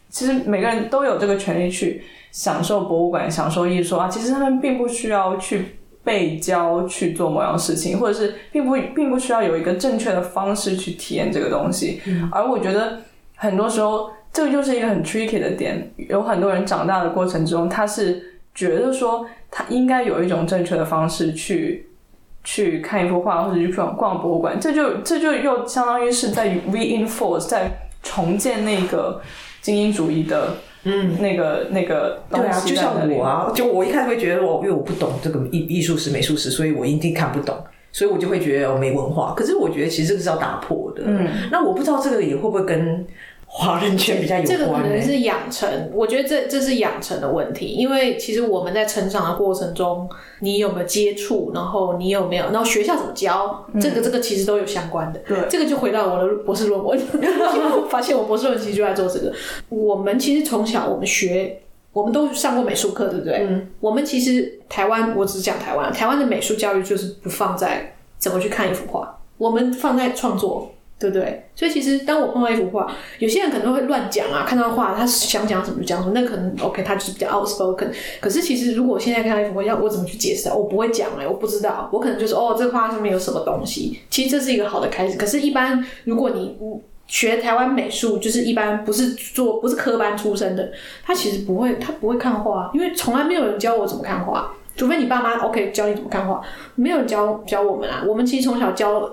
其实每个人都有这个权利去享受博物馆、享受艺术啊，其实他们并不需要去被教去做某样事情，或者是并不并不需要有一个正确的方式去体验这个东西。而我觉得很多时候。这个就是一个很 tricky 的点，有很多人长大的过程中，他是觉得说他应该有一种正确的方式去去看一幅画，或者去逛逛博物馆，这就这就又相当于是在 reinforce 在重建那个精英主义的嗯那个那个对啊，就像我啊，就我一开始会觉得我因为我不懂这个艺艺术史、美术史，所以我一定看不懂，所以我就会觉得我没文化。可是我觉得其实这个是要打破的，嗯，那我不知道这个也会不会跟。华人圈比较有这个可能是养成，我觉得这这是养成的问题，因为其实我们在成长的过程中，你有没有接触，然后你有没有，然后学校怎么教，这个这个其实都有相关的。对，这个就回到我的博士论文，发现我博士论文其实就在做这个。我们其实从小我们学，我们都上过美术课，对不对？嗯。我们其实台湾，我只讲台湾，台湾的美术教育就是不放在怎么去看一幅画，我们放在创作。对不对？所以其实当我碰到一幅画，有些人可能会乱讲啊，看到画他想讲什么就讲什么，那可能 OK，他就是比较 outspoken。可是其实如果我现在看到一幅画，要我怎么去解释啊？我不会讲哎，我不知道，我可能就是哦，这画上面有什么东西。其实这是一个好的开始。可是，一般如果你学台湾美术，就是一般不是做不是科班出身的，他其实不会，他不会看画，因为从来没有人教我怎么看画，除非你爸妈 OK 教你怎么看画，没有教教我们啊。我们其实从小教。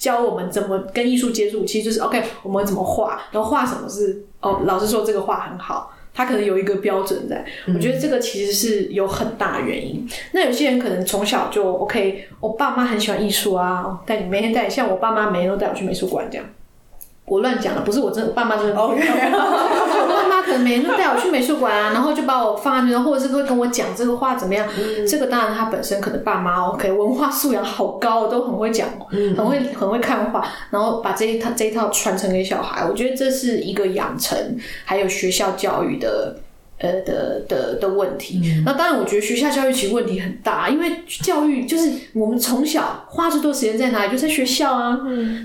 教我们怎么跟艺术接触，其实就是 OK，我们怎么画，然后画什么是哦。老师说这个画很好，他可能有一个标准在。我觉得这个其实是有很大原因。那有些人可能从小就 OK，我爸妈很喜欢艺术啊，带你每天带，像我爸妈每天都带我去美术馆这样。我乱讲了，不是我真，我爸妈真的。OK。我爸妈可能每天都带我去美术馆啊，然后就把我放在那，或者是会跟我讲这个画怎么样。这个当然他本身可能爸妈 OK，文化素养好高，都很会讲，很会很会看画，然后把这一套这一套传承给小孩。我觉得这是一个养成，还有学校教育的。呃的的的问题，那当然，我觉得学校教育其实问题很大，因为教育就是我们从小花最多时间在哪里，就在学校啊，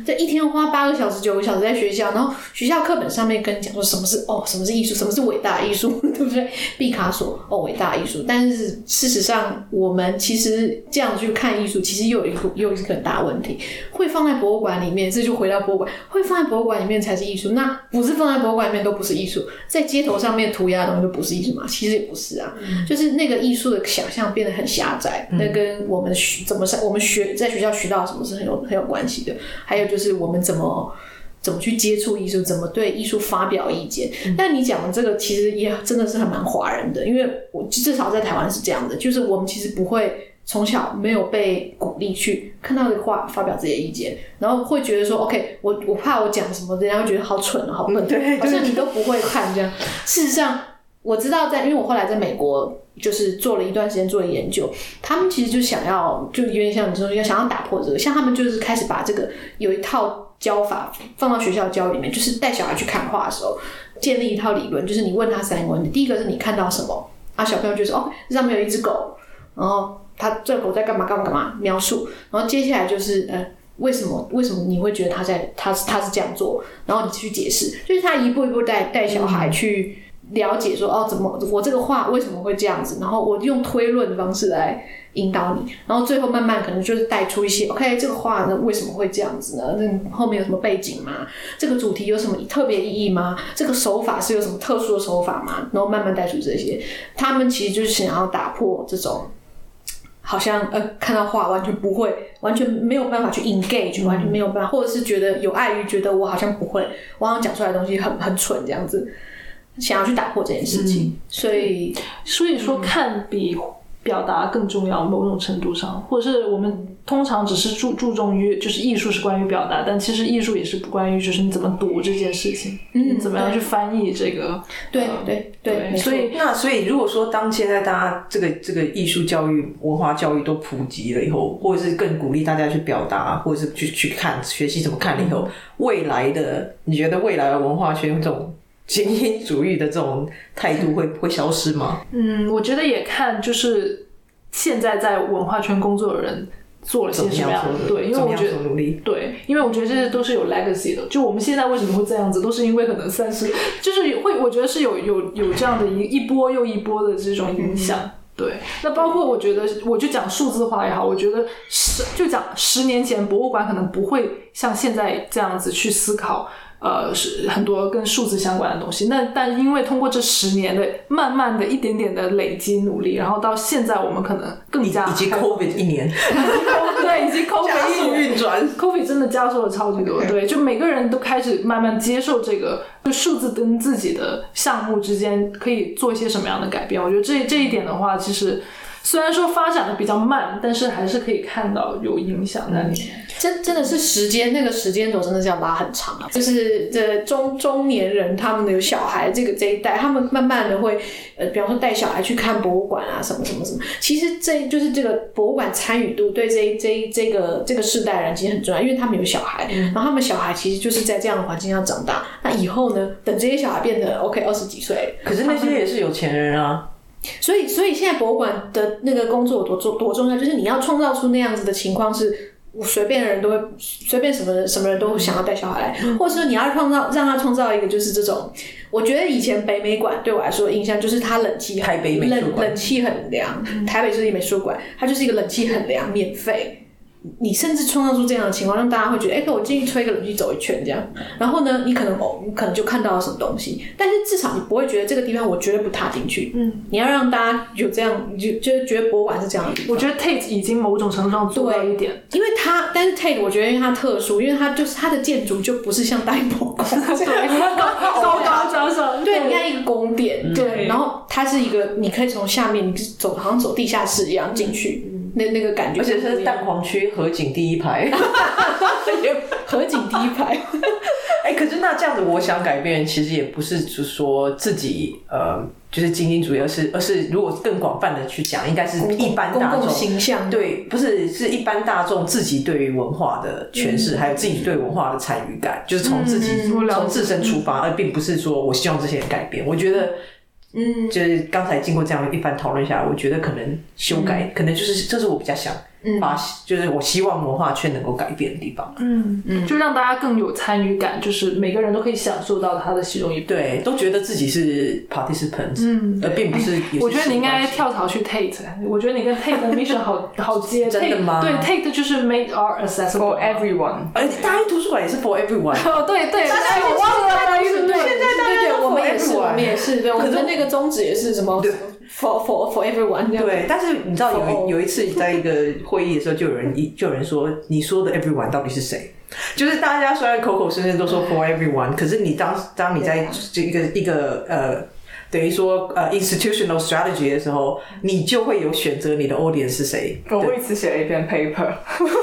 在一天花八个小时、九个小时在学校，然后学校课本上面跟你讲说什么是哦，什么是艺术，什么是伟大艺术，对不对？毕卡索哦，伟大艺术，但是事实上，我们其实这样去看艺术，其实又有一个又一个很大问题，会放在博物馆里面，这就回到博物馆，会放在博物馆里面才是艺术，那不是放在博物馆里面都不是艺术，在街头上面涂鸦的东西就不。是艺术吗？其实也不是啊，就是那个艺术的想象变得很狭窄。那跟我们学怎么上，我们学在学校学到什么是很有很有关系的。还有就是我们怎么怎么去接触艺术，怎么对艺术发表意见。但你讲的这个其实也真的是很蛮华人的，因为我至少在台湾是这样的，就是我们其实不会从小没有被鼓励去看到的话发表自己的意见，然后会觉得说 OK，我我怕我讲什么，人家会觉得好蠢啊，好笨，对，好像你都不会看这样。事实上。我知道，在因为我后来在美国就是做了一段时间做了研究，他们其实就想要，就有点像你说，要想要打破这个，像他们就是开始把这个有一套教法放到学校教里面，就是带小孩去看画的时候，建立一套理论，就是你问他三个问题，第一个是你看到什么啊？小朋友就说哦，这上面有一只狗，然后他这狗在干嘛干嘛干嘛描述，然后接下来就是呃，为什么为什么你会觉得他在他他是这样做，然后你去解释，就是他一步一步带带小孩去。了解说哦，怎么我这个画为什么会这样子？然后我用推论的方式来引导你，然后最后慢慢可能就是带出一些 OK，这个画呢为什么会这样子呢？那后面有什么背景吗？这个主题有什么特别意义吗？这个手法是有什么特殊的手法吗？然后慢慢带出这些，他们其实就是想要打破这种好像呃看到画完全不会，完全没有办法去 engage，完全没有办法，或者是觉得有碍于觉得我好像不会，我好像讲出来的东西很很蠢这样子。想要去打破这件事情，所以所以说看比表达更重要，某种程度上，或者是我们通常只是注注重于就是艺术是关于表达，但其实艺术也是不关于就是你怎么读这件事情，嗯，怎么样去翻译这个，对对对，所以那所以如果说当现在大家这个这个艺术教育、文化教育都普及了以后，或者是更鼓励大家去表达，或者是去去看学习怎么看了以后，未来的你觉得未来的文化圈这种？精英主义的这种态度会会消失吗？嗯，我觉得也看就是现在在文化圈工作的人做了些什么样的，对，因为我觉得努力，对，因为我觉得这些都是有 legacy 的。就我们现在为什么会这样子，都是因为可能算是，就是会，我觉得是有有有这样的一一波又一波的这种影响。对，那包括我觉得，我就讲数字化也好，我觉得十就讲十年前博物馆可能不会像现在这样子去思考。呃，是很多跟数字相关的东西。那但因为通过这十年的慢慢的一点点的累积努力，然后到现在我们可能更加以及 COVID 一年，对，以及 COVID 加速运转，COVID 真的加速了超级多。对，就每个人都开始慢慢接受这个，就数字跟自己的项目之间可以做一些什么样的改变。我觉得这这一点的话，其实。虽然说发展的比较慢，但是还是可以看到有影响在里面。真真的是时间，那个时间轴真的是要拉很长啊。就是这中中年人，他们有小孩，这个这一代，他们慢慢的会，呃，比方说带小孩去看博物馆啊，什么什么什么。其实这就是这个博物馆参与度对这这这个这个世代人其实很重要，因为他们有小孩，然后他们小孩其实就是在这样的环境下长大。那以后呢，等这些小孩变得 OK 二十几岁，可是那些也是有钱人啊。所以，所以现在博物馆的那个工作有多重多重要，就是你要创造出那样子的情况，是随便的人都会，随便什么什么人都想要带小孩来，或者说你要创造让他创造一个就是这种，我觉得以前北美馆对我来说印象就是它冷气台北美冷冷气很凉，台北市立美术馆它就是一个冷气很凉，免费。你甚至创造出这样的情况，让大家会觉得，哎，我进去吹个冷气走一圈这样。然后呢，你可能哦，你可能就看到了什么东西，但是至少你不会觉得这个地方我绝对不踏进去。嗯，你要让大家有这样，就就是觉得博物馆是这样的。我觉得 Tate 已经某种程度上做到一点，因为它，但是 Tate 我觉得因为它特殊，因为它就是它的建筑就不是像大英博物馆 高高高上，对，你看一个宫殿，对，然后它是一个，你可以从下面你走，好像走地下室一样进去。那那个感觉，而且是蛋黄区河景第一排，河景第一排。哎，可是那这样子，我想改变，其实也不是就说自己呃，就是精英主义，而是而是如果更广泛的去讲，应该是一般大众形象。对，不是是一般大众自己对于文化的诠释，还有自己对文化的参与感，就是从自己从自身出发，而并不是说我希望这些人改变。我觉得。嗯，就是刚才经过这样一番讨论下来，我觉得可能修改，可能就是这是我比较想。发就是我希望文化圈能够改变的地方，嗯。嗯，就让大家更有参与感，就是每个人都可以享受到它的其中一部对，都觉得自己是 participant，嗯，而并不是。我觉得你应该跳槽去 Tate，我觉得你跟 Tate 的 mission 好 好接，真的吗？对，Tate 就是 make art accessible for everyone，而大英图书馆也是 for everyone。哦，对对，我忘了大英图书馆，现在对对，我们也是，我们也是，对，我们的那个宗旨也是什么？For for for everyone，对，但是你知道有有一次在一个会议的时候，就有人一就有人说，你说的 everyone 到底是谁？就是大家虽然口口声声都说 for everyone，可是你当当你在这一个一个呃。等于说，呃，institutional strategy 的时候，你就会有选择你的 audience 是谁。我为此 写了一篇 paper，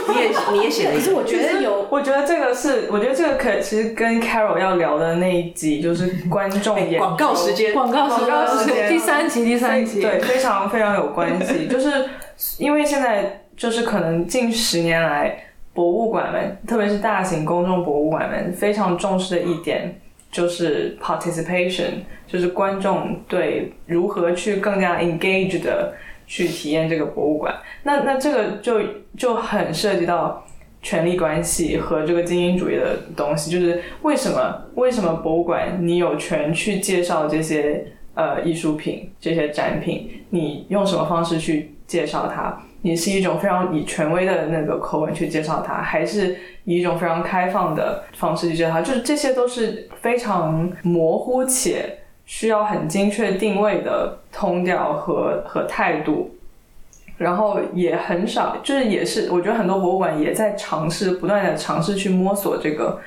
你也你也写了。可是我觉得有，我觉得这个是，我觉得这个可其实跟 Carol 要聊的那一集就是 观众广告时间，广告广告时间第三集第三集，对，非常非常有关系。就是因为现在就是可能近十年来，博物馆们，特别是大型公众博物馆们，非常重视的一点。就是 participation，就是观众对如何去更加 engage 的去体验这个博物馆。那那这个就就很涉及到权力关系和这个精英主义的东西。就是为什么为什么博物馆你有权去介绍这些呃艺术品这些展品？你用什么方式去介绍它？你是一种非常以权威的那个口吻去介绍它，还是以一种非常开放的方式去介绍它？就是这些都是非常模糊且需要很精确定位的通调和和态度，然后也很少，就是也是我觉得很多博物馆也在尝试，不断的尝试去摸索这个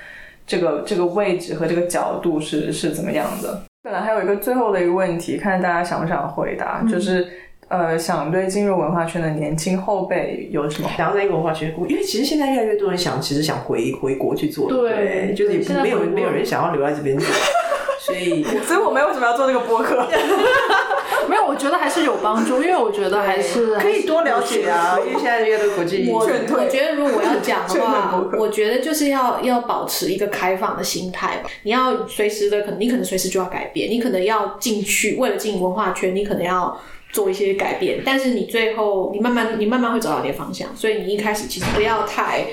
这个这个位置和这个角度是是怎么样的。本来还有一个最后的一个问题，看大家想不想回答，就是。呃，想对进入文化圈的年轻后辈有什么？想要在一个文化圈，因为其实现在越来越多人想，其实想回回国去做，对，就是没有没有人想要留在这边做，所以，所以我们为什么要做这个播客？没有，我觉得还是有帮助，因为我觉得还是可以多了解啊，因为现在越多国际，我我觉得如果我要讲的话我觉得就是要要保持一个开放的心态吧。你要随时的，可能你可能随时就要改变，你可能要进去，为了进文化圈，你可能要做一些改变。但是你最后，你慢慢你慢慢会找到你的方向。所以你一开始其实不要太，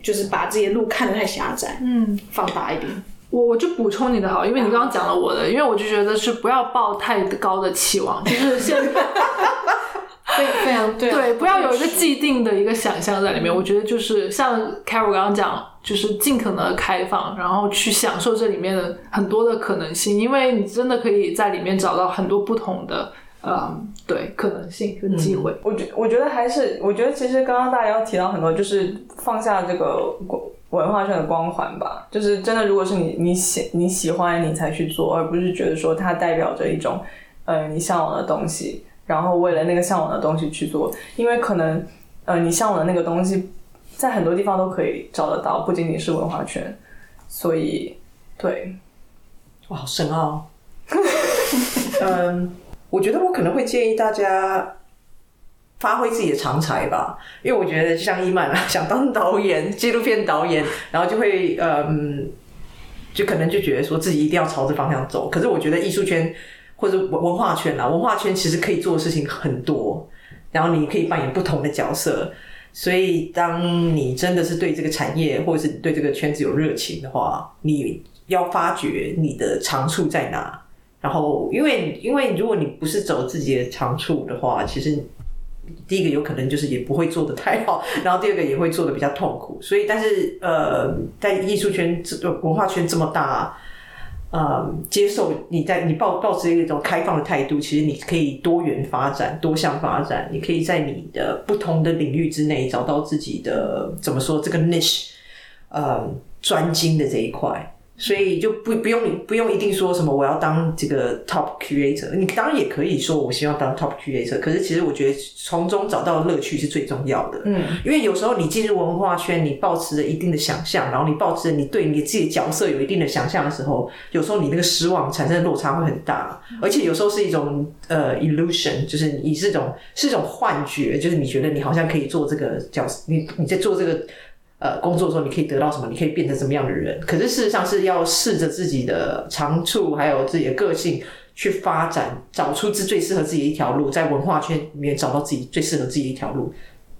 就是把自己的路看得太狭窄，嗯，放大一点。我我就补充你的好，因为你刚刚讲了我的，因为我就觉得是不要抱太高的期望，就是现 非非常对啊对，不要有一个既定的一个想象在里面。我觉得就是像 Carol 刚刚讲，就是尽可能的开放，然后去享受这里面的很多的可能性，因为你真的可以在里面找到很多不同的，嗯，对，可能性跟机会。我觉我觉得还是，我觉得其实刚刚大家要提到很多，就是放下这个文文化圈的光环吧。就是真的，如果是你你喜你喜欢你才去做，而不是觉得说它代表着一种呃你向往的东西，然后为了那个向往的东西去做，因为可能呃你向往的那个东西在很多地方都可以找得到，不仅仅是文化圈。所以对，哇，好深奥。嗯，我觉得我可能会建议大家发挥自己的长才吧，因为我觉得就像伊曼啊，想当导演、纪录片导演，然后就会嗯，就可能就觉得说自己一定要朝这方向走。可是我觉得艺术圈或者文化圈啊，文化圈其实可以做的事情很多，然后你可以扮演不同的角色。所以，当你真的是对这个产业或者是你对这个圈子有热情的话，你要发掘你的长处在哪。然后，因为因为如果你不是走自己的长处的话，其实第一个有可能就是也不会做的太好，然后第二个也会做的比较痛苦。所以，但是呃，在艺术圈、这文化圈这么大。呃，接受你在你抱抱持一种开放的态度，其实你可以多元发展、多项发展，你可以在你的不同的领域之内找到自己的怎么说这个 niche，呃，专精的这一块。所以就不不用不用一定说什么我要当这个 top creator，你当然也可以说我希望当 top creator，可是其实我觉得从中找到乐趣是最重要的。嗯，因为有时候你进入文化圈，你保持着一定的想象，然后你保持着你对你自己的角色有一定的想象的时候，有时候你那个失望产生的落差会很大，而且有时候是一种呃 illusion，就是你是一种是一种幻觉，就是你觉得你好像可以做这个角色，你你在做这个。呃，工作的时候你可以得到什么？你可以变成什么样的人？可是事实上是要试着自己的长处，还有自己的个性去发展，找出自最适合自己的一条路，在文化圈里面找到自己最适合自己的一条路，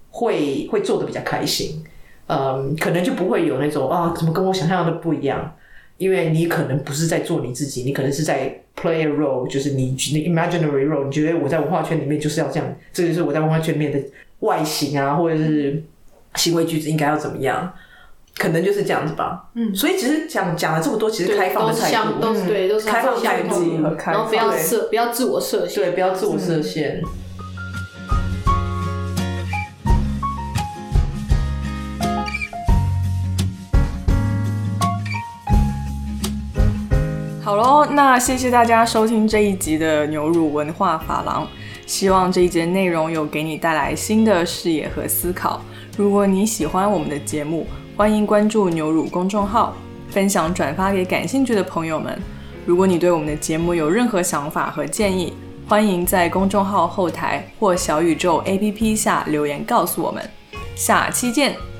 会会做的比较开心。嗯，可能就不会有那种啊，怎么跟我想象的不一样？因为你可能不是在做你自己，你可能是在 play a role，就是你你 imaginary role。你觉得我在文化圈里面就是要这样，这就是我在文化圈里面的外形啊，或者是。行为举止应该要怎么样？可能就是这样子吧。嗯，所以其实讲讲了这么多，其实开放的态度，都是对，都是开放态度和开放，然后不要设，不要自我设限，对，不要自我设限。好喽，那谢谢大家收听这一集的牛乳文化法郎，希望这一节内容有给你带来新的视野和思考。如果你喜欢我们的节目，欢迎关注牛乳公众号，分享转发给感兴趣的朋友们。如果你对我们的节目有任何想法和建议，欢迎在公众号后台或小宇宙 APP 下留言告诉我们。下期见。